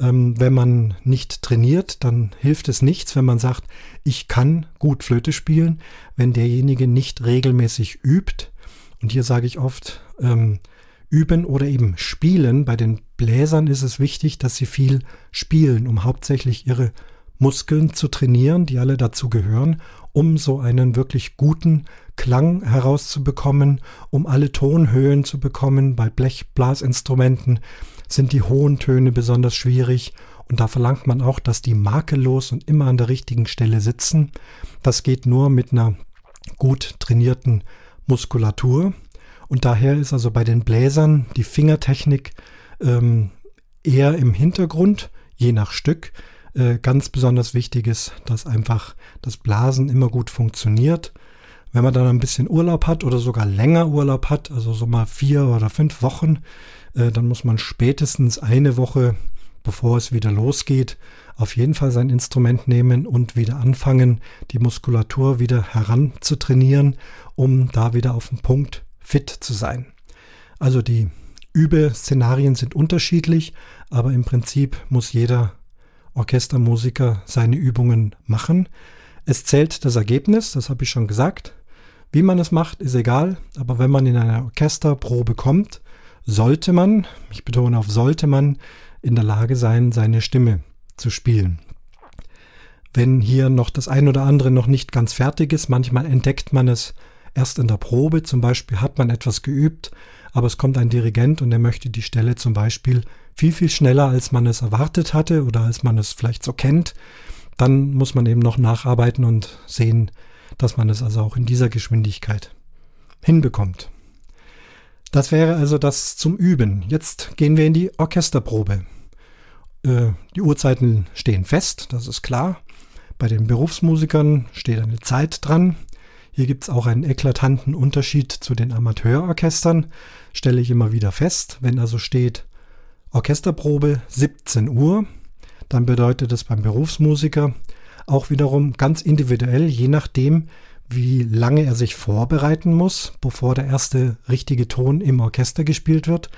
Ähm, wenn man nicht trainiert, dann hilft es nichts, wenn man sagt, ich kann gut Flöte spielen, wenn derjenige nicht regelmäßig übt. Und hier sage ich oft, ähm, üben oder eben spielen. Bei den Bläsern ist es wichtig, dass sie viel spielen, um hauptsächlich ihre Muskeln zu trainieren, die alle dazu gehören, um so einen wirklich guten Klang herauszubekommen, um alle Tonhöhen zu bekommen. Bei Blechblasinstrumenten sind die hohen Töne besonders schwierig und da verlangt man auch, dass die makellos und immer an der richtigen Stelle sitzen. Das geht nur mit einer gut trainierten Muskulatur und daher ist also bei den Bläsern die Fingertechnik ähm, eher im Hintergrund, je nach Stück. Äh, ganz besonders wichtig ist, dass einfach das Blasen immer gut funktioniert. Wenn man dann ein bisschen Urlaub hat oder sogar länger Urlaub hat, also so mal vier oder fünf Wochen, äh, dann muss man spätestens eine Woche, bevor es wieder losgeht, auf jeden Fall sein Instrument nehmen und wieder anfangen, die Muskulatur wieder heranzutrainieren, um da wieder auf den Punkt fit zu sein. Also die Übeszenarien sind unterschiedlich, aber im Prinzip muss jeder Orchestermusiker seine Übungen machen. Es zählt das Ergebnis, das habe ich schon gesagt. Wie man es macht, ist egal, aber wenn man in einer Orchesterprobe kommt, sollte man, ich betone auf sollte man, in der Lage sein, seine Stimme zu spielen. Wenn hier noch das ein oder andere noch nicht ganz fertig ist, manchmal entdeckt man es erst in der Probe, zum Beispiel hat man etwas geübt, aber es kommt ein Dirigent und er möchte die Stelle zum Beispiel viel, viel schneller, als man es erwartet hatte oder als man es vielleicht so kennt, dann muss man eben noch nacharbeiten und sehen, dass man es also auch in dieser Geschwindigkeit hinbekommt. Das wäre also das zum Üben. Jetzt gehen wir in die Orchesterprobe. Äh, die Uhrzeiten stehen fest, das ist klar. Bei den Berufsmusikern steht eine Zeit dran. Hier gibt es auch einen eklatanten Unterschied zu den Amateurorchestern, stelle ich immer wieder fest. Wenn also steht Orchesterprobe 17 Uhr, dann bedeutet es beim Berufsmusiker auch wiederum ganz individuell, je nachdem, wie lange er sich vorbereiten muss, bevor der erste richtige Ton im Orchester gespielt wird.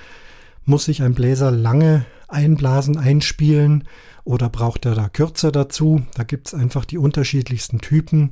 Muss sich ein Bläser lange einblasen, einspielen oder braucht er da kürzer dazu? Da gibt es einfach die unterschiedlichsten Typen.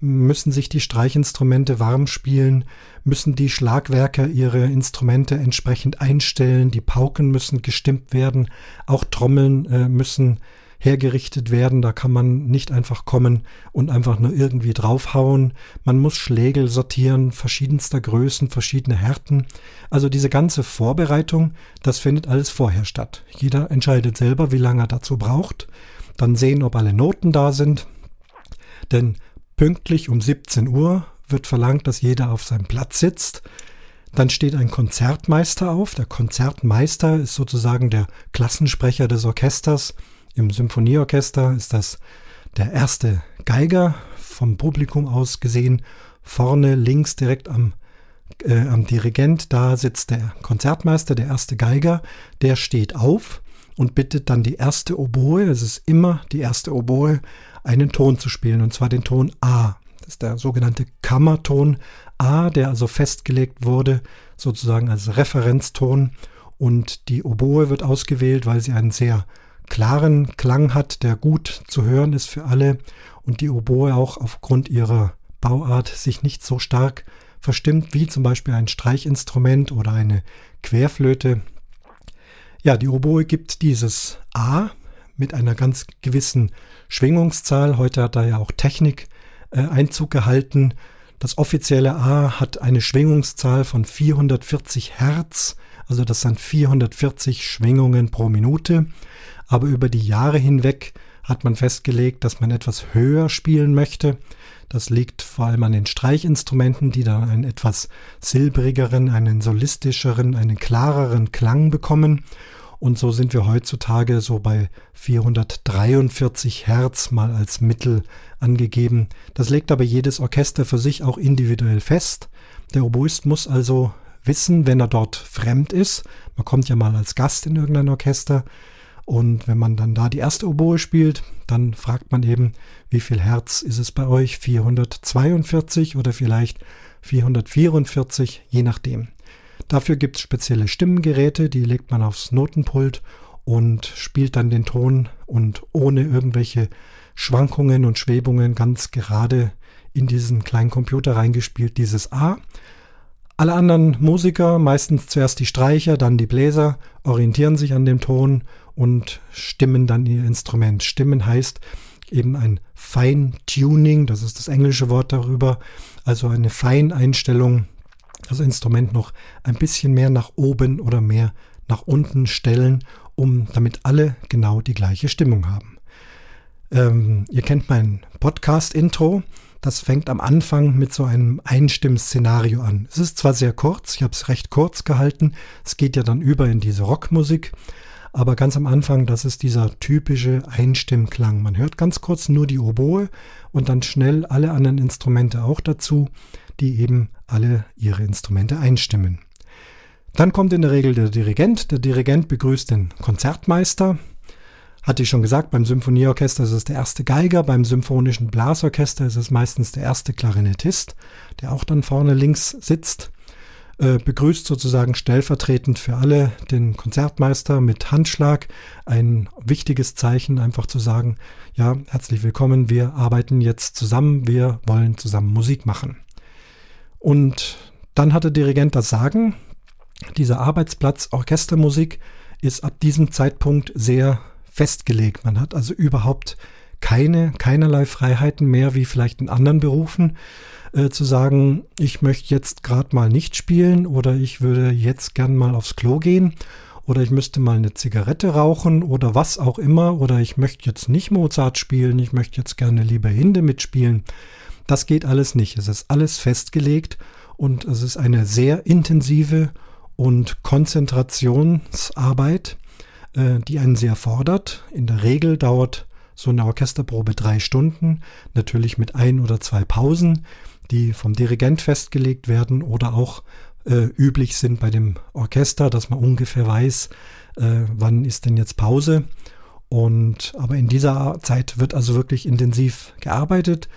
Müssen sich die Streichinstrumente warm spielen? Müssen die Schlagwerker ihre Instrumente entsprechend einstellen? Die Pauken müssen gestimmt werden. Auch Trommeln äh, müssen hergerichtet werden. Da kann man nicht einfach kommen und einfach nur irgendwie draufhauen. Man muss Schlägel sortieren, verschiedenster Größen, verschiedene Härten. Also diese ganze Vorbereitung, das findet alles vorher statt. Jeder entscheidet selber, wie lange er dazu braucht. Dann sehen, ob alle Noten da sind. Denn pünktlich um 17 Uhr wird verlangt, dass jeder auf seinem Platz sitzt. Dann steht ein Konzertmeister auf. Der Konzertmeister ist sozusagen der Klassensprecher des Orchesters. Im Symphonieorchester ist das der erste Geiger vom Publikum aus gesehen. Vorne links direkt am, äh, am Dirigent, da sitzt der Konzertmeister, der erste Geiger. Der steht auf und bittet dann die erste Oboe, es ist immer die erste Oboe, einen Ton zu spielen, und zwar den Ton A. Das ist der sogenannte Kammerton A, der also festgelegt wurde, sozusagen als Referenzton. Und die Oboe wird ausgewählt, weil sie einen sehr klaren Klang hat, der gut zu hören ist für alle und die Oboe auch aufgrund ihrer Bauart sich nicht so stark verstimmt wie zum Beispiel ein Streichinstrument oder eine Querflöte. Ja, die Oboe gibt dieses A mit einer ganz gewissen Schwingungszahl. Heute hat da ja auch Technik äh, Einzug gehalten. Das offizielle A hat eine Schwingungszahl von 440 Hertz, also das sind 440 Schwingungen pro Minute aber über die Jahre hinweg hat man festgelegt, dass man etwas höher spielen möchte. Das liegt vor allem an den Streichinstrumenten, die dann einen etwas silbrigeren, einen solistischeren, einen klareren Klang bekommen. Und so sind wir heutzutage so bei 443 Hertz mal als Mittel angegeben. Das legt aber jedes Orchester für sich auch individuell fest. Der Oboist muss also wissen, wenn er dort fremd ist, man kommt ja mal als Gast in irgendein Orchester, und wenn man dann da die erste Oboe spielt, dann fragt man eben, wie viel Herz ist es bei euch? 442 oder vielleicht 444, je nachdem. Dafür gibt es spezielle Stimmengeräte, die legt man aufs Notenpult und spielt dann den Ton und ohne irgendwelche Schwankungen und Schwebungen ganz gerade in diesen kleinen Computer reingespielt dieses A. Alle anderen Musiker, meistens zuerst die Streicher, dann die Bläser, orientieren sich an dem Ton und stimmen dann ihr Instrument. Stimmen heißt eben ein Feintuning, das ist das englische Wort darüber, also eine Feineinstellung, das Instrument noch ein bisschen mehr nach oben oder mehr nach unten stellen, um damit alle genau die gleiche Stimmung haben. Ähm, ihr kennt mein Podcast-Intro. Das fängt am Anfang mit so einem Einstimmszenario an. Es ist zwar sehr kurz, ich habe es recht kurz gehalten, es geht ja dann über in diese Rockmusik, aber ganz am Anfang, das ist dieser typische Einstimmklang. Man hört ganz kurz nur die Oboe und dann schnell alle anderen Instrumente auch dazu, die eben alle ihre Instrumente einstimmen. Dann kommt in der Regel der Dirigent. Der Dirigent begrüßt den Konzertmeister. Hatte ich schon gesagt, beim Symphonieorchester ist es der erste Geiger, beim Symphonischen Blasorchester ist es meistens der erste Klarinettist, der auch dann vorne links sitzt. Äh, begrüßt sozusagen stellvertretend für alle den Konzertmeister mit Handschlag. Ein wichtiges Zeichen, einfach zu sagen, ja, herzlich willkommen, wir arbeiten jetzt zusammen, wir wollen zusammen Musik machen. Und dann hat der Dirigent das Sagen. Dieser Arbeitsplatz Orchestermusik ist ab diesem Zeitpunkt sehr festgelegt. Man hat also überhaupt keine, keinerlei Freiheiten mehr wie vielleicht in anderen Berufen äh, zu sagen, ich möchte jetzt gerade mal nicht spielen oder ich würde jetzt gern mal aufs Klo gehen oder ich müsste mal eine Zigarette rauchen oder was auch immer oder ich möchte jetzt nicht Mozart spielen, ich möchte jetzt gerne lieber Hinde mitspielen. Das geht alles nicht. Es ist alles festgelegt und es ist eine sehr intensive und Konzentrationsarbeit, die einen sehr fordert. In der Regel dauert so eine Orchesterprobe drei Stunden, natürlich mit ein oder zwei Pausen, die vom Dirigent festgelegt werden oder auch äh, üblich sind bei dem Orchester, dass man ungefähr weiß, äh, wann ist denn jetzt Pause. Und aber in dieser Zeit wird also wirklich intensiv gearbeitet.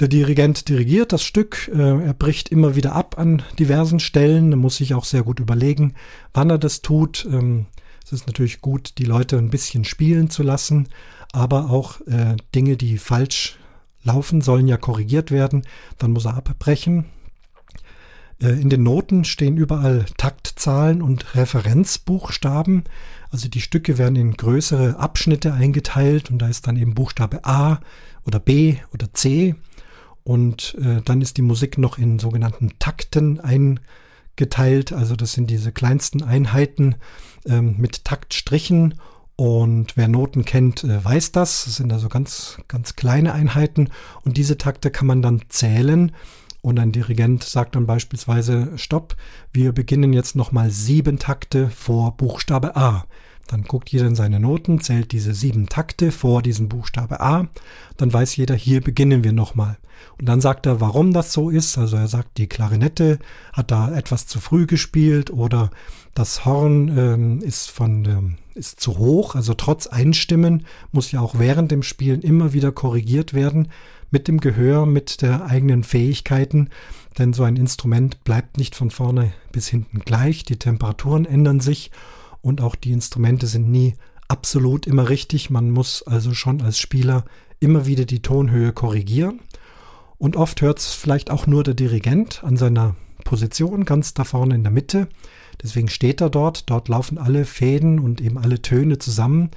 Der Dirigent dirigiert das Stück, äh, er bricht immer wieder ab an diversen Stellen, muss sich auch sehr gut überlegen, wann er das tut. Ähm, es ist natürlich gut, die Leute ein bisschen spielen zu lassen, aber auch äh, Dinge, die falsch laufen, sollen ja korrigiert werden. Dann muss er abbrechen. Äh, in den Noten stehen überall Taktzahlen und Referenzbuchstaben. Also die Stücke werden in größere Abschnitte eingeteilt und da ist dann eben Buchstabe A oder B oder C. Und äh, dann ist die Musik noch in sogenannten Takten eingeteilt. Also das sind diese kleinsten Einheiten ähm, mit Taktstrichen. Und wer Noten kennt, äh, weiß das. Das sind also ganz, ganz kleine Einheiten. Und diese Takte kann man dann zählen. Und ein Dirigent sagt dann beispielsweise, stopp, wir beginnen jetzt nochmal sieben Takte vor Buchstabe A. Dann guckt jeder in seine Noten, zählt diese sieben Takte vor diesem Buchstabe A. Dann weiß jeder, hier beginnen wir nochmal. Und dann sagt er, warum das so ist. Also er sagt, die Klarinette hat da etwas zu früh gespielt oder das Horn ähm, ist von ähm, ist zu hoch. Also trotz Einstimmen muss ja auch während dem Spielen immer wieder korrigiert werden mit dem Gehör, mit der eigenen Fähigkeiten. Denn so ein Instrument bleibt nicht von vorne bis hinten gleich. Die Temperaturen ändern sich und auch die Instrumente sind nie absolut immer richtig. Man muss also schon als Spieler immer wieder die Tonhöhe korrigieren. Und oft hört es vielleicht auch nur der Dirigent an seiner Position ganz da vorne in der Mitte. Deswegen steht er dort. Dort laufen alle Fäden und eben alle Töne zusammen.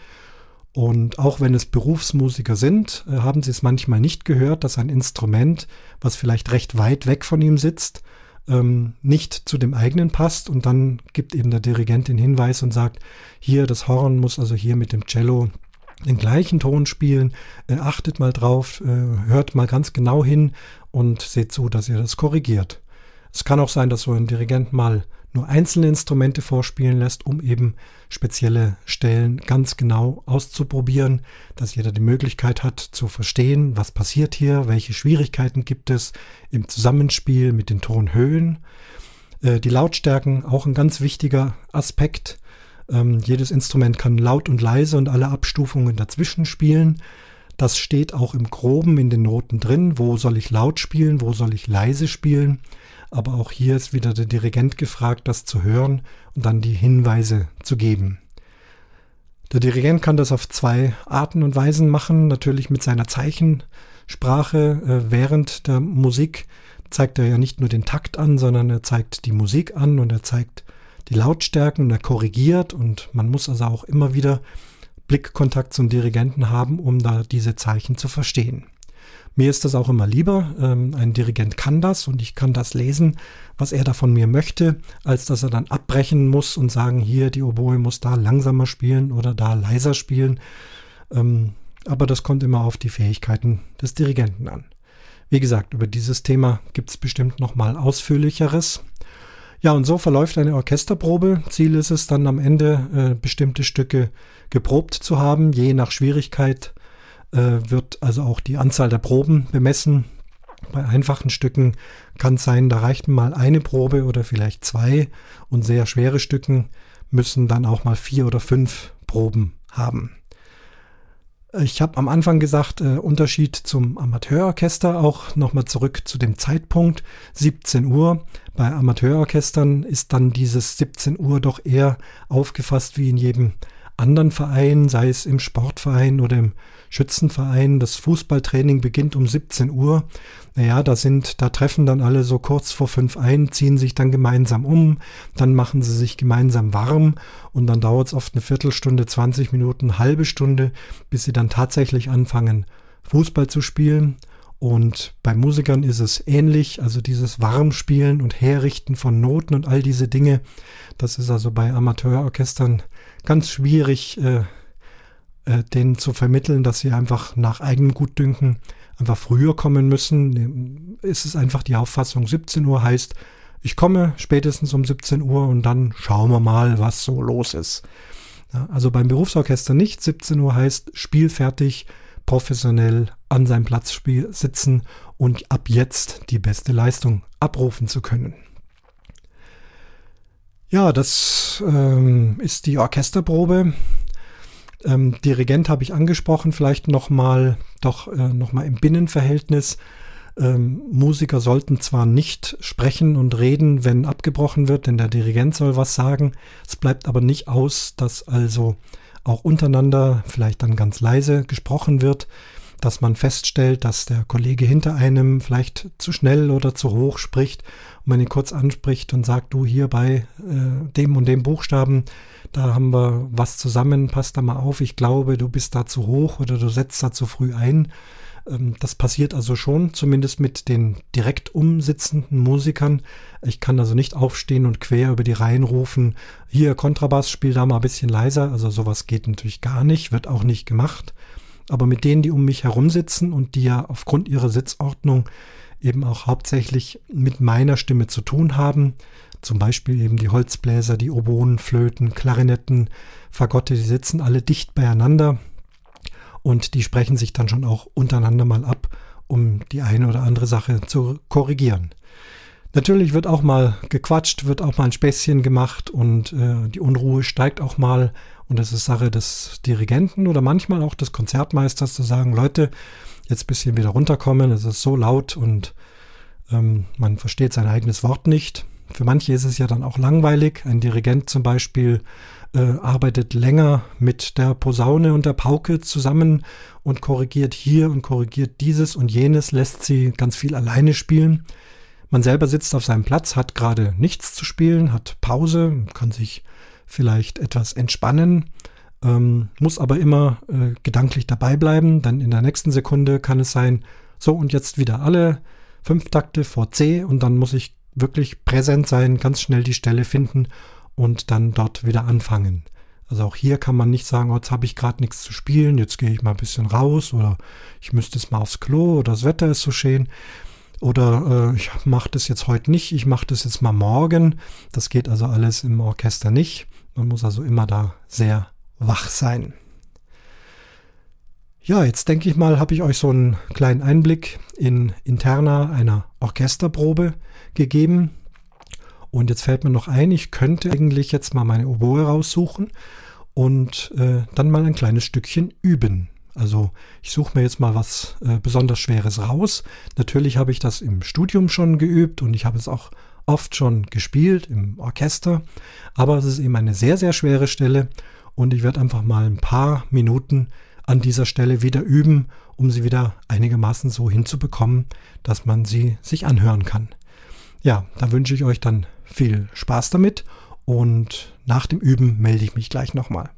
Und auch wenn es Berufsmusiker sind, äh, haben sie es manchmal nicht gehört, dass ein Instrument, was vielleicht recht weit weg von ihm sitzt, ähm, nicht zu dem eigenen passt. Und dann gibt eben der Dirigent den Hinweis und sagt, hier das Horn muss also hier mit dem Cello den gleichen Ton spielen. Äh, achtet mal drauf, äh, hört mal ganz genau hin und seht zu, dass ihr das korrigiert. Es kann auch sein, dass so ein Dirigent mal nur einzelne Instrumente vorspielen lässt, um eben spezielle Stellen ganz genau auszuprobieren, dass jeder die Möglichkeit hat zu verstehen, was passiert hier, welche Schwierigkeiten gibt es im Zusammenspiel mit den Tonhöhen. Äh, die Lautstärken, auch ein ganz wichtiger Aspekt. Ähm, jedes Instrument kann laut und leise und alle Abstufungen dazwischen spielen. Das steht auch im groben in den Noten drin. Wo soll ich laut spielen? Wo soll ich leise spielen? Aber auch hier ist wieder der Dirigent gefragt, das zu hören und dann die Hinweise zu geben. Der Dirigent kann das auf zwei Arten und Weisen machen. Natürlich mit seiner Zeichensprache. Äh, während der Musik zeigt er ja nicht nur den Takt an, sondern er zeigt die Musik an und er zeigt die Lautstärken und er korrigiert und man muss also auch immer wieder Blickkontakt zum Dirigenten haben, um da diese Zeichen zu verstehen. Mir ist das auch immer lieber. Ähm, ein Dirigent kann das und ich kann das lesen, was er da von mir möchte, als dass er dann abbrechen muss und sagen, hier, die Oboe muss da langsamer spielen oder da leiser spielen. Ähm, aber das kommt immer auf die Fähigkeiten des Dirigenten an. Wie gesagt, über dieses Thema gibt es bestimmt nochmal ausführlicheres. Ja, und so verläuft eine Orchesterprobe. Ziel ist es dann am Ende, äh, bestimmte Stücke geprobt zu haben, je nach Schwierigkeit wird also auch die Anzahl der Proben bemessen. Bei einfachen Stücken kann es sein, da reicht mal eine Probe oder vielleicht zwei und sehr schwere Stücken müssen dann auch mal vier oder fünf Proben haben. Ich habe am Anfang gesagt, äh, Unterschied zum Amateurorchester, auch nochmal zurück zu dem Zeitpunkt, 17 Uhr. Bei Amateurorchestern ist dann dieses 17 Uhr doch eher aufgefasst wie in jedem anderen Verein, sei es im Sportverein oder im Schützenverein. Das Fußballtraining beginnt um 17 Uhr. Naja, da sind, da treffen dann alle so kurz vor fünf ein, ziehen sich dann gemeinsam um, dann machen sie sich gemeinsam warm und dann dauert es oft eine Viertelstunde, 20 Minuten, halbe Stunde, bis sie dann tatsächlich anfangen, Fußball zu spielen. Und bei Musikern ist es ähnlich, also dieses Warmspielen und Herrichten von Noten und all diese Dinge, das ist also bei Amateurorchestern ganz schwierig äh, äh, denen zu vermitteln, dass sie einfach nach eigenem Gutdünken einfach früher kommen müssen. Ist es einfach die Auffassung, 17 Uhr heißt, ich komme spätestens um 17 Uhr und dann schauen wir mal, was so los ist. Ja, also beim Berufsorchester nicht. 17 Uhr heißt spielfertig, professionell an seinem Platz sitzen und ab jetzt die beste Leistung abrufen zu können. Ja, das ähm, ist die Orchesterprobe. Ähm, Dirigent habe ich angesprochen, vielleicht nochmal, doch äh, nochmal im Binnenverhältnis. Ähm, Musiker sollten zwar nicht sprechen und reden, wenn abgebrochen wird, denn der Dirigent soll was sagen. Es bleibt aber nicht aus, dass also auch untereinander vielleicht dann ganz leise gesprochen wird, dass man feststellt, dass der Kollege hinter einem vielleicht zu schnell oder zu hoch spricht und man ihn kurz anspricht und sagt, du hier bei äh, dem und dem Buchstaben, da haben wir was zusammen, passt da mal auf, ich glaube, du bist da zu hoch oder du setzt da zu früh ein. Ähm, das passiert also schon, zumindest mit den direkt umsitzenden Musikern. Ich kann also nicht aufstehen und quer über die Reihen rufen, hier Kontrabass, spiel da mal ein bisschen leiser. Also sowas geht natürlich gar nicht, wird auch nicht gemacht. Aber mit denen, die um mich herum sitzen und die ja aufgrund ihrer Sitzordnung eben auch hauptsächlich mit meiner Stimme zu tun haben, zum Beispiel eben die Holzbläser, die Oboen, Flöten, Klarinetten, Fagotte, die sitzen alle dicht beieinander und die sprechen sich dann schon auch untereinander mal ab, um die eine oder andere Sache zu korrigieren. Natürlich wird auch mal gequatscht, wird auch mal ein Späßchen gemacht und äh, die Unruhe steigt auch mal. Und es ist Sache des Dirigenten oder manchmal auch des Konzertmeisters zu sagen, Leute, jetzt ein bisschen wieder runterkommen, es ist so laut und ähm, man versteht sein eigenes Wort nicht. Für manche ist es ja dann auch langweilig. Ein Dirigent zum Beispiel äh, arbeitet länger mit der Posaune und der Pauke zusammen und korrigiert hier und korrigiert dieses und jenes, lässt sie ganz viel alleine spielen. Man selber sitzt auf seinem Platz, hat gerade nichts zu spielen, hat Pause, kann sich vielleicht etwas entspannen, ähm, muss aber immer äh, gedanklich dabei bleiben, denn in der nächsten Sekunde kann es sein, so und jetzt wieder alle fünf Takte vor C und dann muss ich wirklich präsent sein, ganz schnell die Stelle finden und dann dort wieder anfangen. Also auch hier kann man nicht sagen, oh, jetzt habe ich gerade nichts zu spielen, jetzt gehe ich mal ein bisschen raus oder ich müsste es mal aufs Klo oder das Wetter ist so schön oder äh, ich mache das jetzt heute nicht, ich mache das jetzt mal morgen. Das geht also alles im Orchester nicht. Man muss also immer da sehr wach sein. Ja, jetzt denke ich mal, habe ich euch so einen kleinen Einblick in Interna einer Orchesterprobe gegeben. Und jetzt fällt mir noch ein, ich könnte eigentlich jetzt mal meine Oboe raussuchen und äh, dann mal ein kleines Stückchen üben. Also ich suche mir jetzt mal was äh, besonders Schweres raus. Natürlich habe ich das im Studium schon geübt und ich habe es auch oft schon gespielt im Orchester. Aber es ist eben eine sehr, sehr schwere Stelle und ich werde einfach mal ein paar Minuten an dieser Stelle wieder üben, um sie wieder einigermaßen so hinzubekommen, dass man sie sich anhören kann. Ja, da wünsche ich euch dann viel Spaß damit und nach dem Üben melde ich mich gleich nochmal.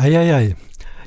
Eieiei.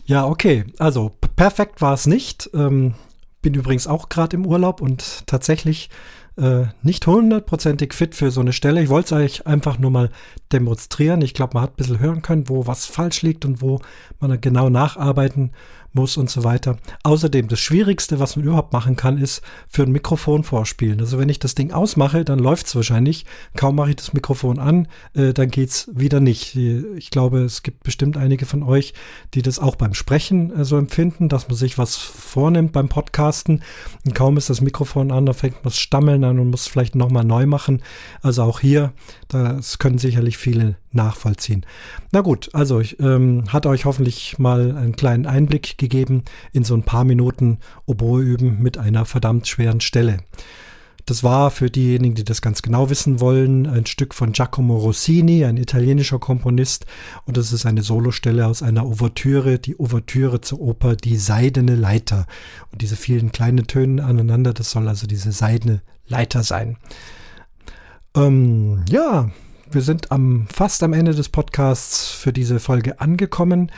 Ja, okay. Also perfekt war es nicht. Ähm, bin übrigens auch gerade im Urlaub und tatsächlich äh, nicht hundertprozentig fit für so eine Stelle. Ich wollte es euch einfach nur mal demonstrieren. Ich glaube, man hat ein bisschen hören können, wo was falsch liegt und wo man genau nacharbeiten muss und so weiter. Außerdem, das Schwierigste, was man überhaupt machen kann, ist für ein Mikrofon vorspielen. Also wenn ich das Ding ausmache, dann läuft es wahrscheinlich. Kaum mache ich das Mikrofon an, äh, dann es wieder nicht. Ich glaube, es gibt bestimmt einige von euch, die das auch beim Sprechen äh, so empfinden, dass man sich was vornimmt beim Podcasten. Und kaum ist das Mikrofon an, dann fängt man das Stammeln an und muss vielleicht nochmal neu machen. Also auch hier, das können sicherlich viele nachvollziehen. Na gut, also ich ähm, hatte euch hoffentlich mal einen kleinen Einblick gegeben in so ein paar Minuten Oboe üben mit einer verdammt schweren Stelle. Das war für diejenigen, die das ganz genau wissen wollen, ein Stück von Giacomo Rossini, ein italienischer Komponist. Und das ist eine Solostelle aus einer Ouvertüre, die Ouvertüre zur Oper Die Seidene Leiter. Und diese vielen kleinen Töne aneinander, das soll also diese seidene Leiter sein. Ähm, ja, wir sind am, fast am Ende des Podcasts für diese Folge angekommen.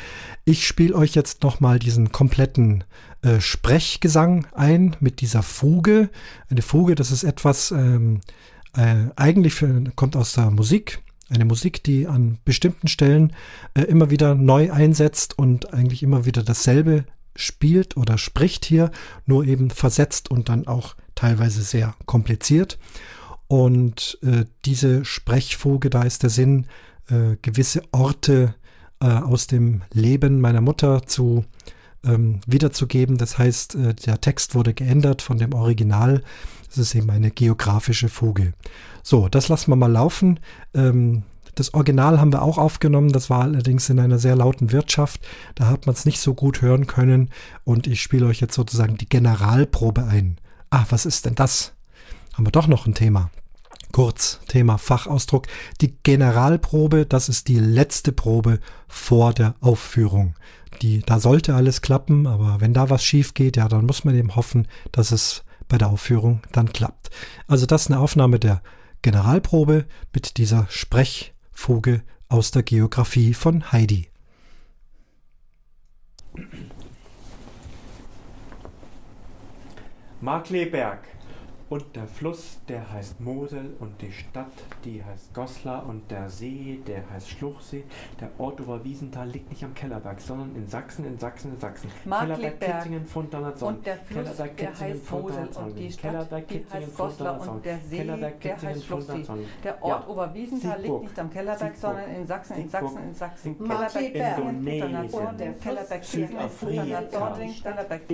Ich spiele euch jetzt nochmal diesen kompletten äh, Sprechgesang ein mit dieser Fuge. Eine Fuge, das ist etwas, ähm, äh, eigentlich für, kommt aus der Musik. Eine Musik, die an bestimmten Stellen äh, immer wieder neu einsetzt und eigentlich immer wieder dasselbe spielt oder spricht hier, nur eben versetzt und dann auch teilweise sehr kompliziert. Und äh, diese Sprechfuge, da ist der Sinn, äh, gewisse Orte äh, aus dem Leben meiner Mutter zu ähm, wiederzugeben. Das heißt, äh, der Text wurde geändert von dem Original. Das ist eben eine geografische Fuge. So, das lassen wir mal laufen. Ähm, das Original haben wir auch aufgenommen, das war allerdings in einer sehr lauten Wirtschaft. Da hat man es nicht so gut hören können und ich spiele euch jetzt sozusagen die Generalprobe ein. Ah, was ist denn das? haben wir doch noch ein Thema. Kurz, Thema Fachausdruck. Die Generalprobe, das ist die letzte Probe vor der Aufführung. Die, da sollte alles klappen, aber wenn da was schief geht, ja, dann muss man eben hoffen, dass es bei der Aufführung dann klappt. Also das ist eine Aufnahme der Generalprobe mit dieser Sprechfuge aus der Geografie von Heidi. Markleberg und der Fluss, der heißt Mosel und die Stadt, die heißt Goslar und der See, der heißt Schluchsee. Der Ort Oberwiesenthal liegt nicht am Kellerberg, sondern in Sachsen, in Sachsen, in Sachsen. Kellerberg, Kitzingen, Fundanatzon. Und der Fluss, Kellerberg, der heißt Mosel und die Stadt, Kellerberg, die heißt Goslar und der See, Kellerberg, der heißt Schluchsee. Der Ort ja. Oberwiesenthal liegt nicht am Kellerberg, sondern in Sachsen, in Sachsen, in Sachsen. Kellerberg, Kitzingen, Fundanatzon. Kellerberg, Kitzingen, Fundanatzon. Kellerberg,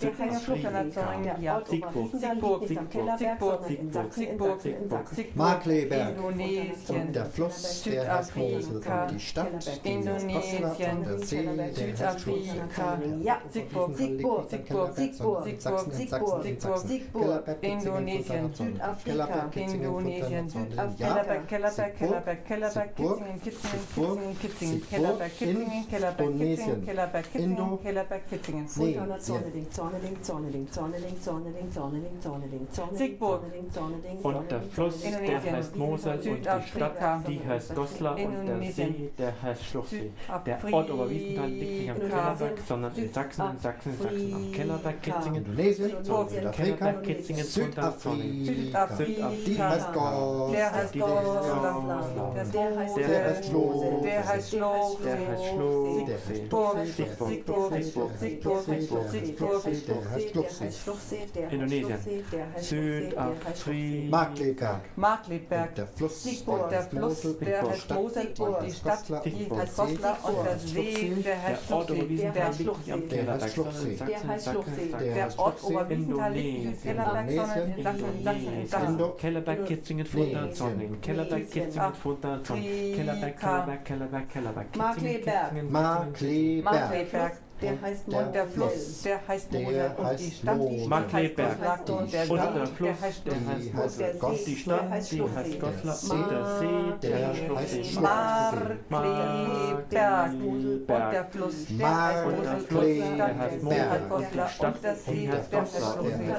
Kitzingen, Fundanatzon. Kellerberg, Kitzingen, Fundanatzon. Siegburg, Siegburg, Siegburg, Siegburg, Siegburg, Siegburg, Siegburg, Markleberg, Indonesien, der Fluss, der heißt Mosel, die Stadt, Indonesien, der See, Südafrika, ja, Siegburg, Siegburg, Siegburg, Siegburg, Siegburg, Siegburg, Siegburg, Siegburg, Indonesien, Südafrika, Indonesien, Südafrika, Kellerberg, Kellerberg, Kellerberg, Kitzingen, Kitzingen, Kitzingen, Kitzingen, Kellerberg, Kitzingen, Kellerberg, Kitzingen, Kellerberg, Kitzingen, Kellerberg, Kitzingen, Zorneling, Zorneling, Zorneling, Zorneling, Zorneling, Zorneling, Zorneling, Zorneling, Siegburg. Und der Fluss, der heißt Mosel und die Stadt, die heißt Goslar und der See, der heißt Schluchsee. Der Ort Oberwiesenthal liegt nicht am Kellerberg, sondern in Sachsen, in Sachsen, in Sachsen. Am Kellerberg, Kitzingen, Indonesien, Südafrika, Kitzingen, Südafrika, die heißt Goslar, der heißt Goslar, der heißt Schloh, der heißt Schloh, der heißt Schloh, Siegburg, Siegburg, Siegburg, Siegburg, Siegburg, der heißt Schluchsee. Indonesien, Südafrika, Markleberg, Markleberg, der Fluss, Siegburg, der Fluss, der heißt Mosel und die Stadt, die heißt Goslar und der See, der heißt Schluchsee, der Schluchsee, der heißt Schluchsee, der heißt Schluchsee, der Ort Oberwiesenthal liegt in Kellerberg, sondern in Sachsen, in Sachsen, in Sachsen. Kellerberg, Kitzingen, Fulda, Zorning, Kellerberg, Kitzingen, Fulda, Zorning, Kellerberg, Kellerberg, Kellerberg, Kellerberg, Markleberg, Markleberg, Markleberg, der heißt. Und der Fluss, der heißt Mosel. Und die Stadt, die heißt Goslar. Und der See, der heißt Goslar. Und die Stadt, die heißt Goslar. Und der See, der heißt Markleberg. Und der Fluss, der heißt Mosel. Der heißt Goslar. Und der See, der heißt Schlussee.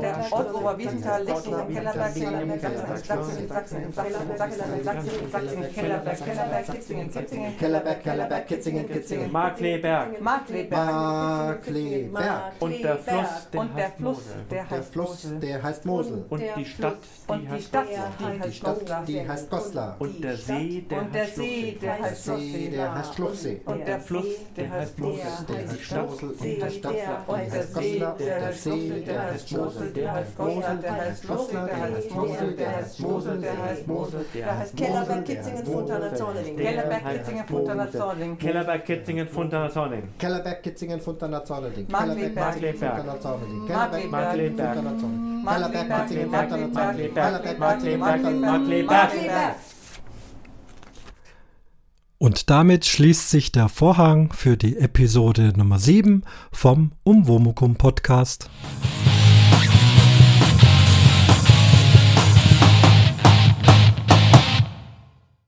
Der Ort Oberwiesenthal liegt in Kellerberg, Kellerberg, Sachsen, Sachsen, Sachsen, Sachsen, Sachsen, Sachsen, Sachsen, Kellerberg, Kellerberg, Kitzingen, Kitzingen, Kellerberg, Kellerberg, Kitzingen, Kitzingen. Markleberg. Markleberg. Markleberg. Und der Fluss, der und der Fluss, der heißt Fluss, der heißt Mosel. Und die Stadt, die heißt Goslar. Die Stadt, die heißt Goslar. Und der See, der heißt See, der heißt See, der heißt Schluchsee. Und der Fluss, der heißt Mosel. Der heißt Stadt, und der Stadt, und der See, der heißt See, der heißt Mosel, der heißt Goslar, der heißt Goslar, der heißt Mosel, der heißt Mosel, der heißt Mosel, der heißt Kellerberg, Kitzingen, Fontana, Zorning. Kellerberg, Kitzingen, Fontana, Zorning. Kellerberg, Kitzingen, Fontana, Zorning. Kellerberg, Kitzingen, Fontana, Zorning. Kellerberg, Markleberg, Fontana, Zorning. Kellerberg, Kitzingen, Fontana, Zorning. Markleberg, Markleberg, Markleberg. Und damit schließt sich der Vorhang für die Episode Nummer 7 vom Umwomukum Podcast.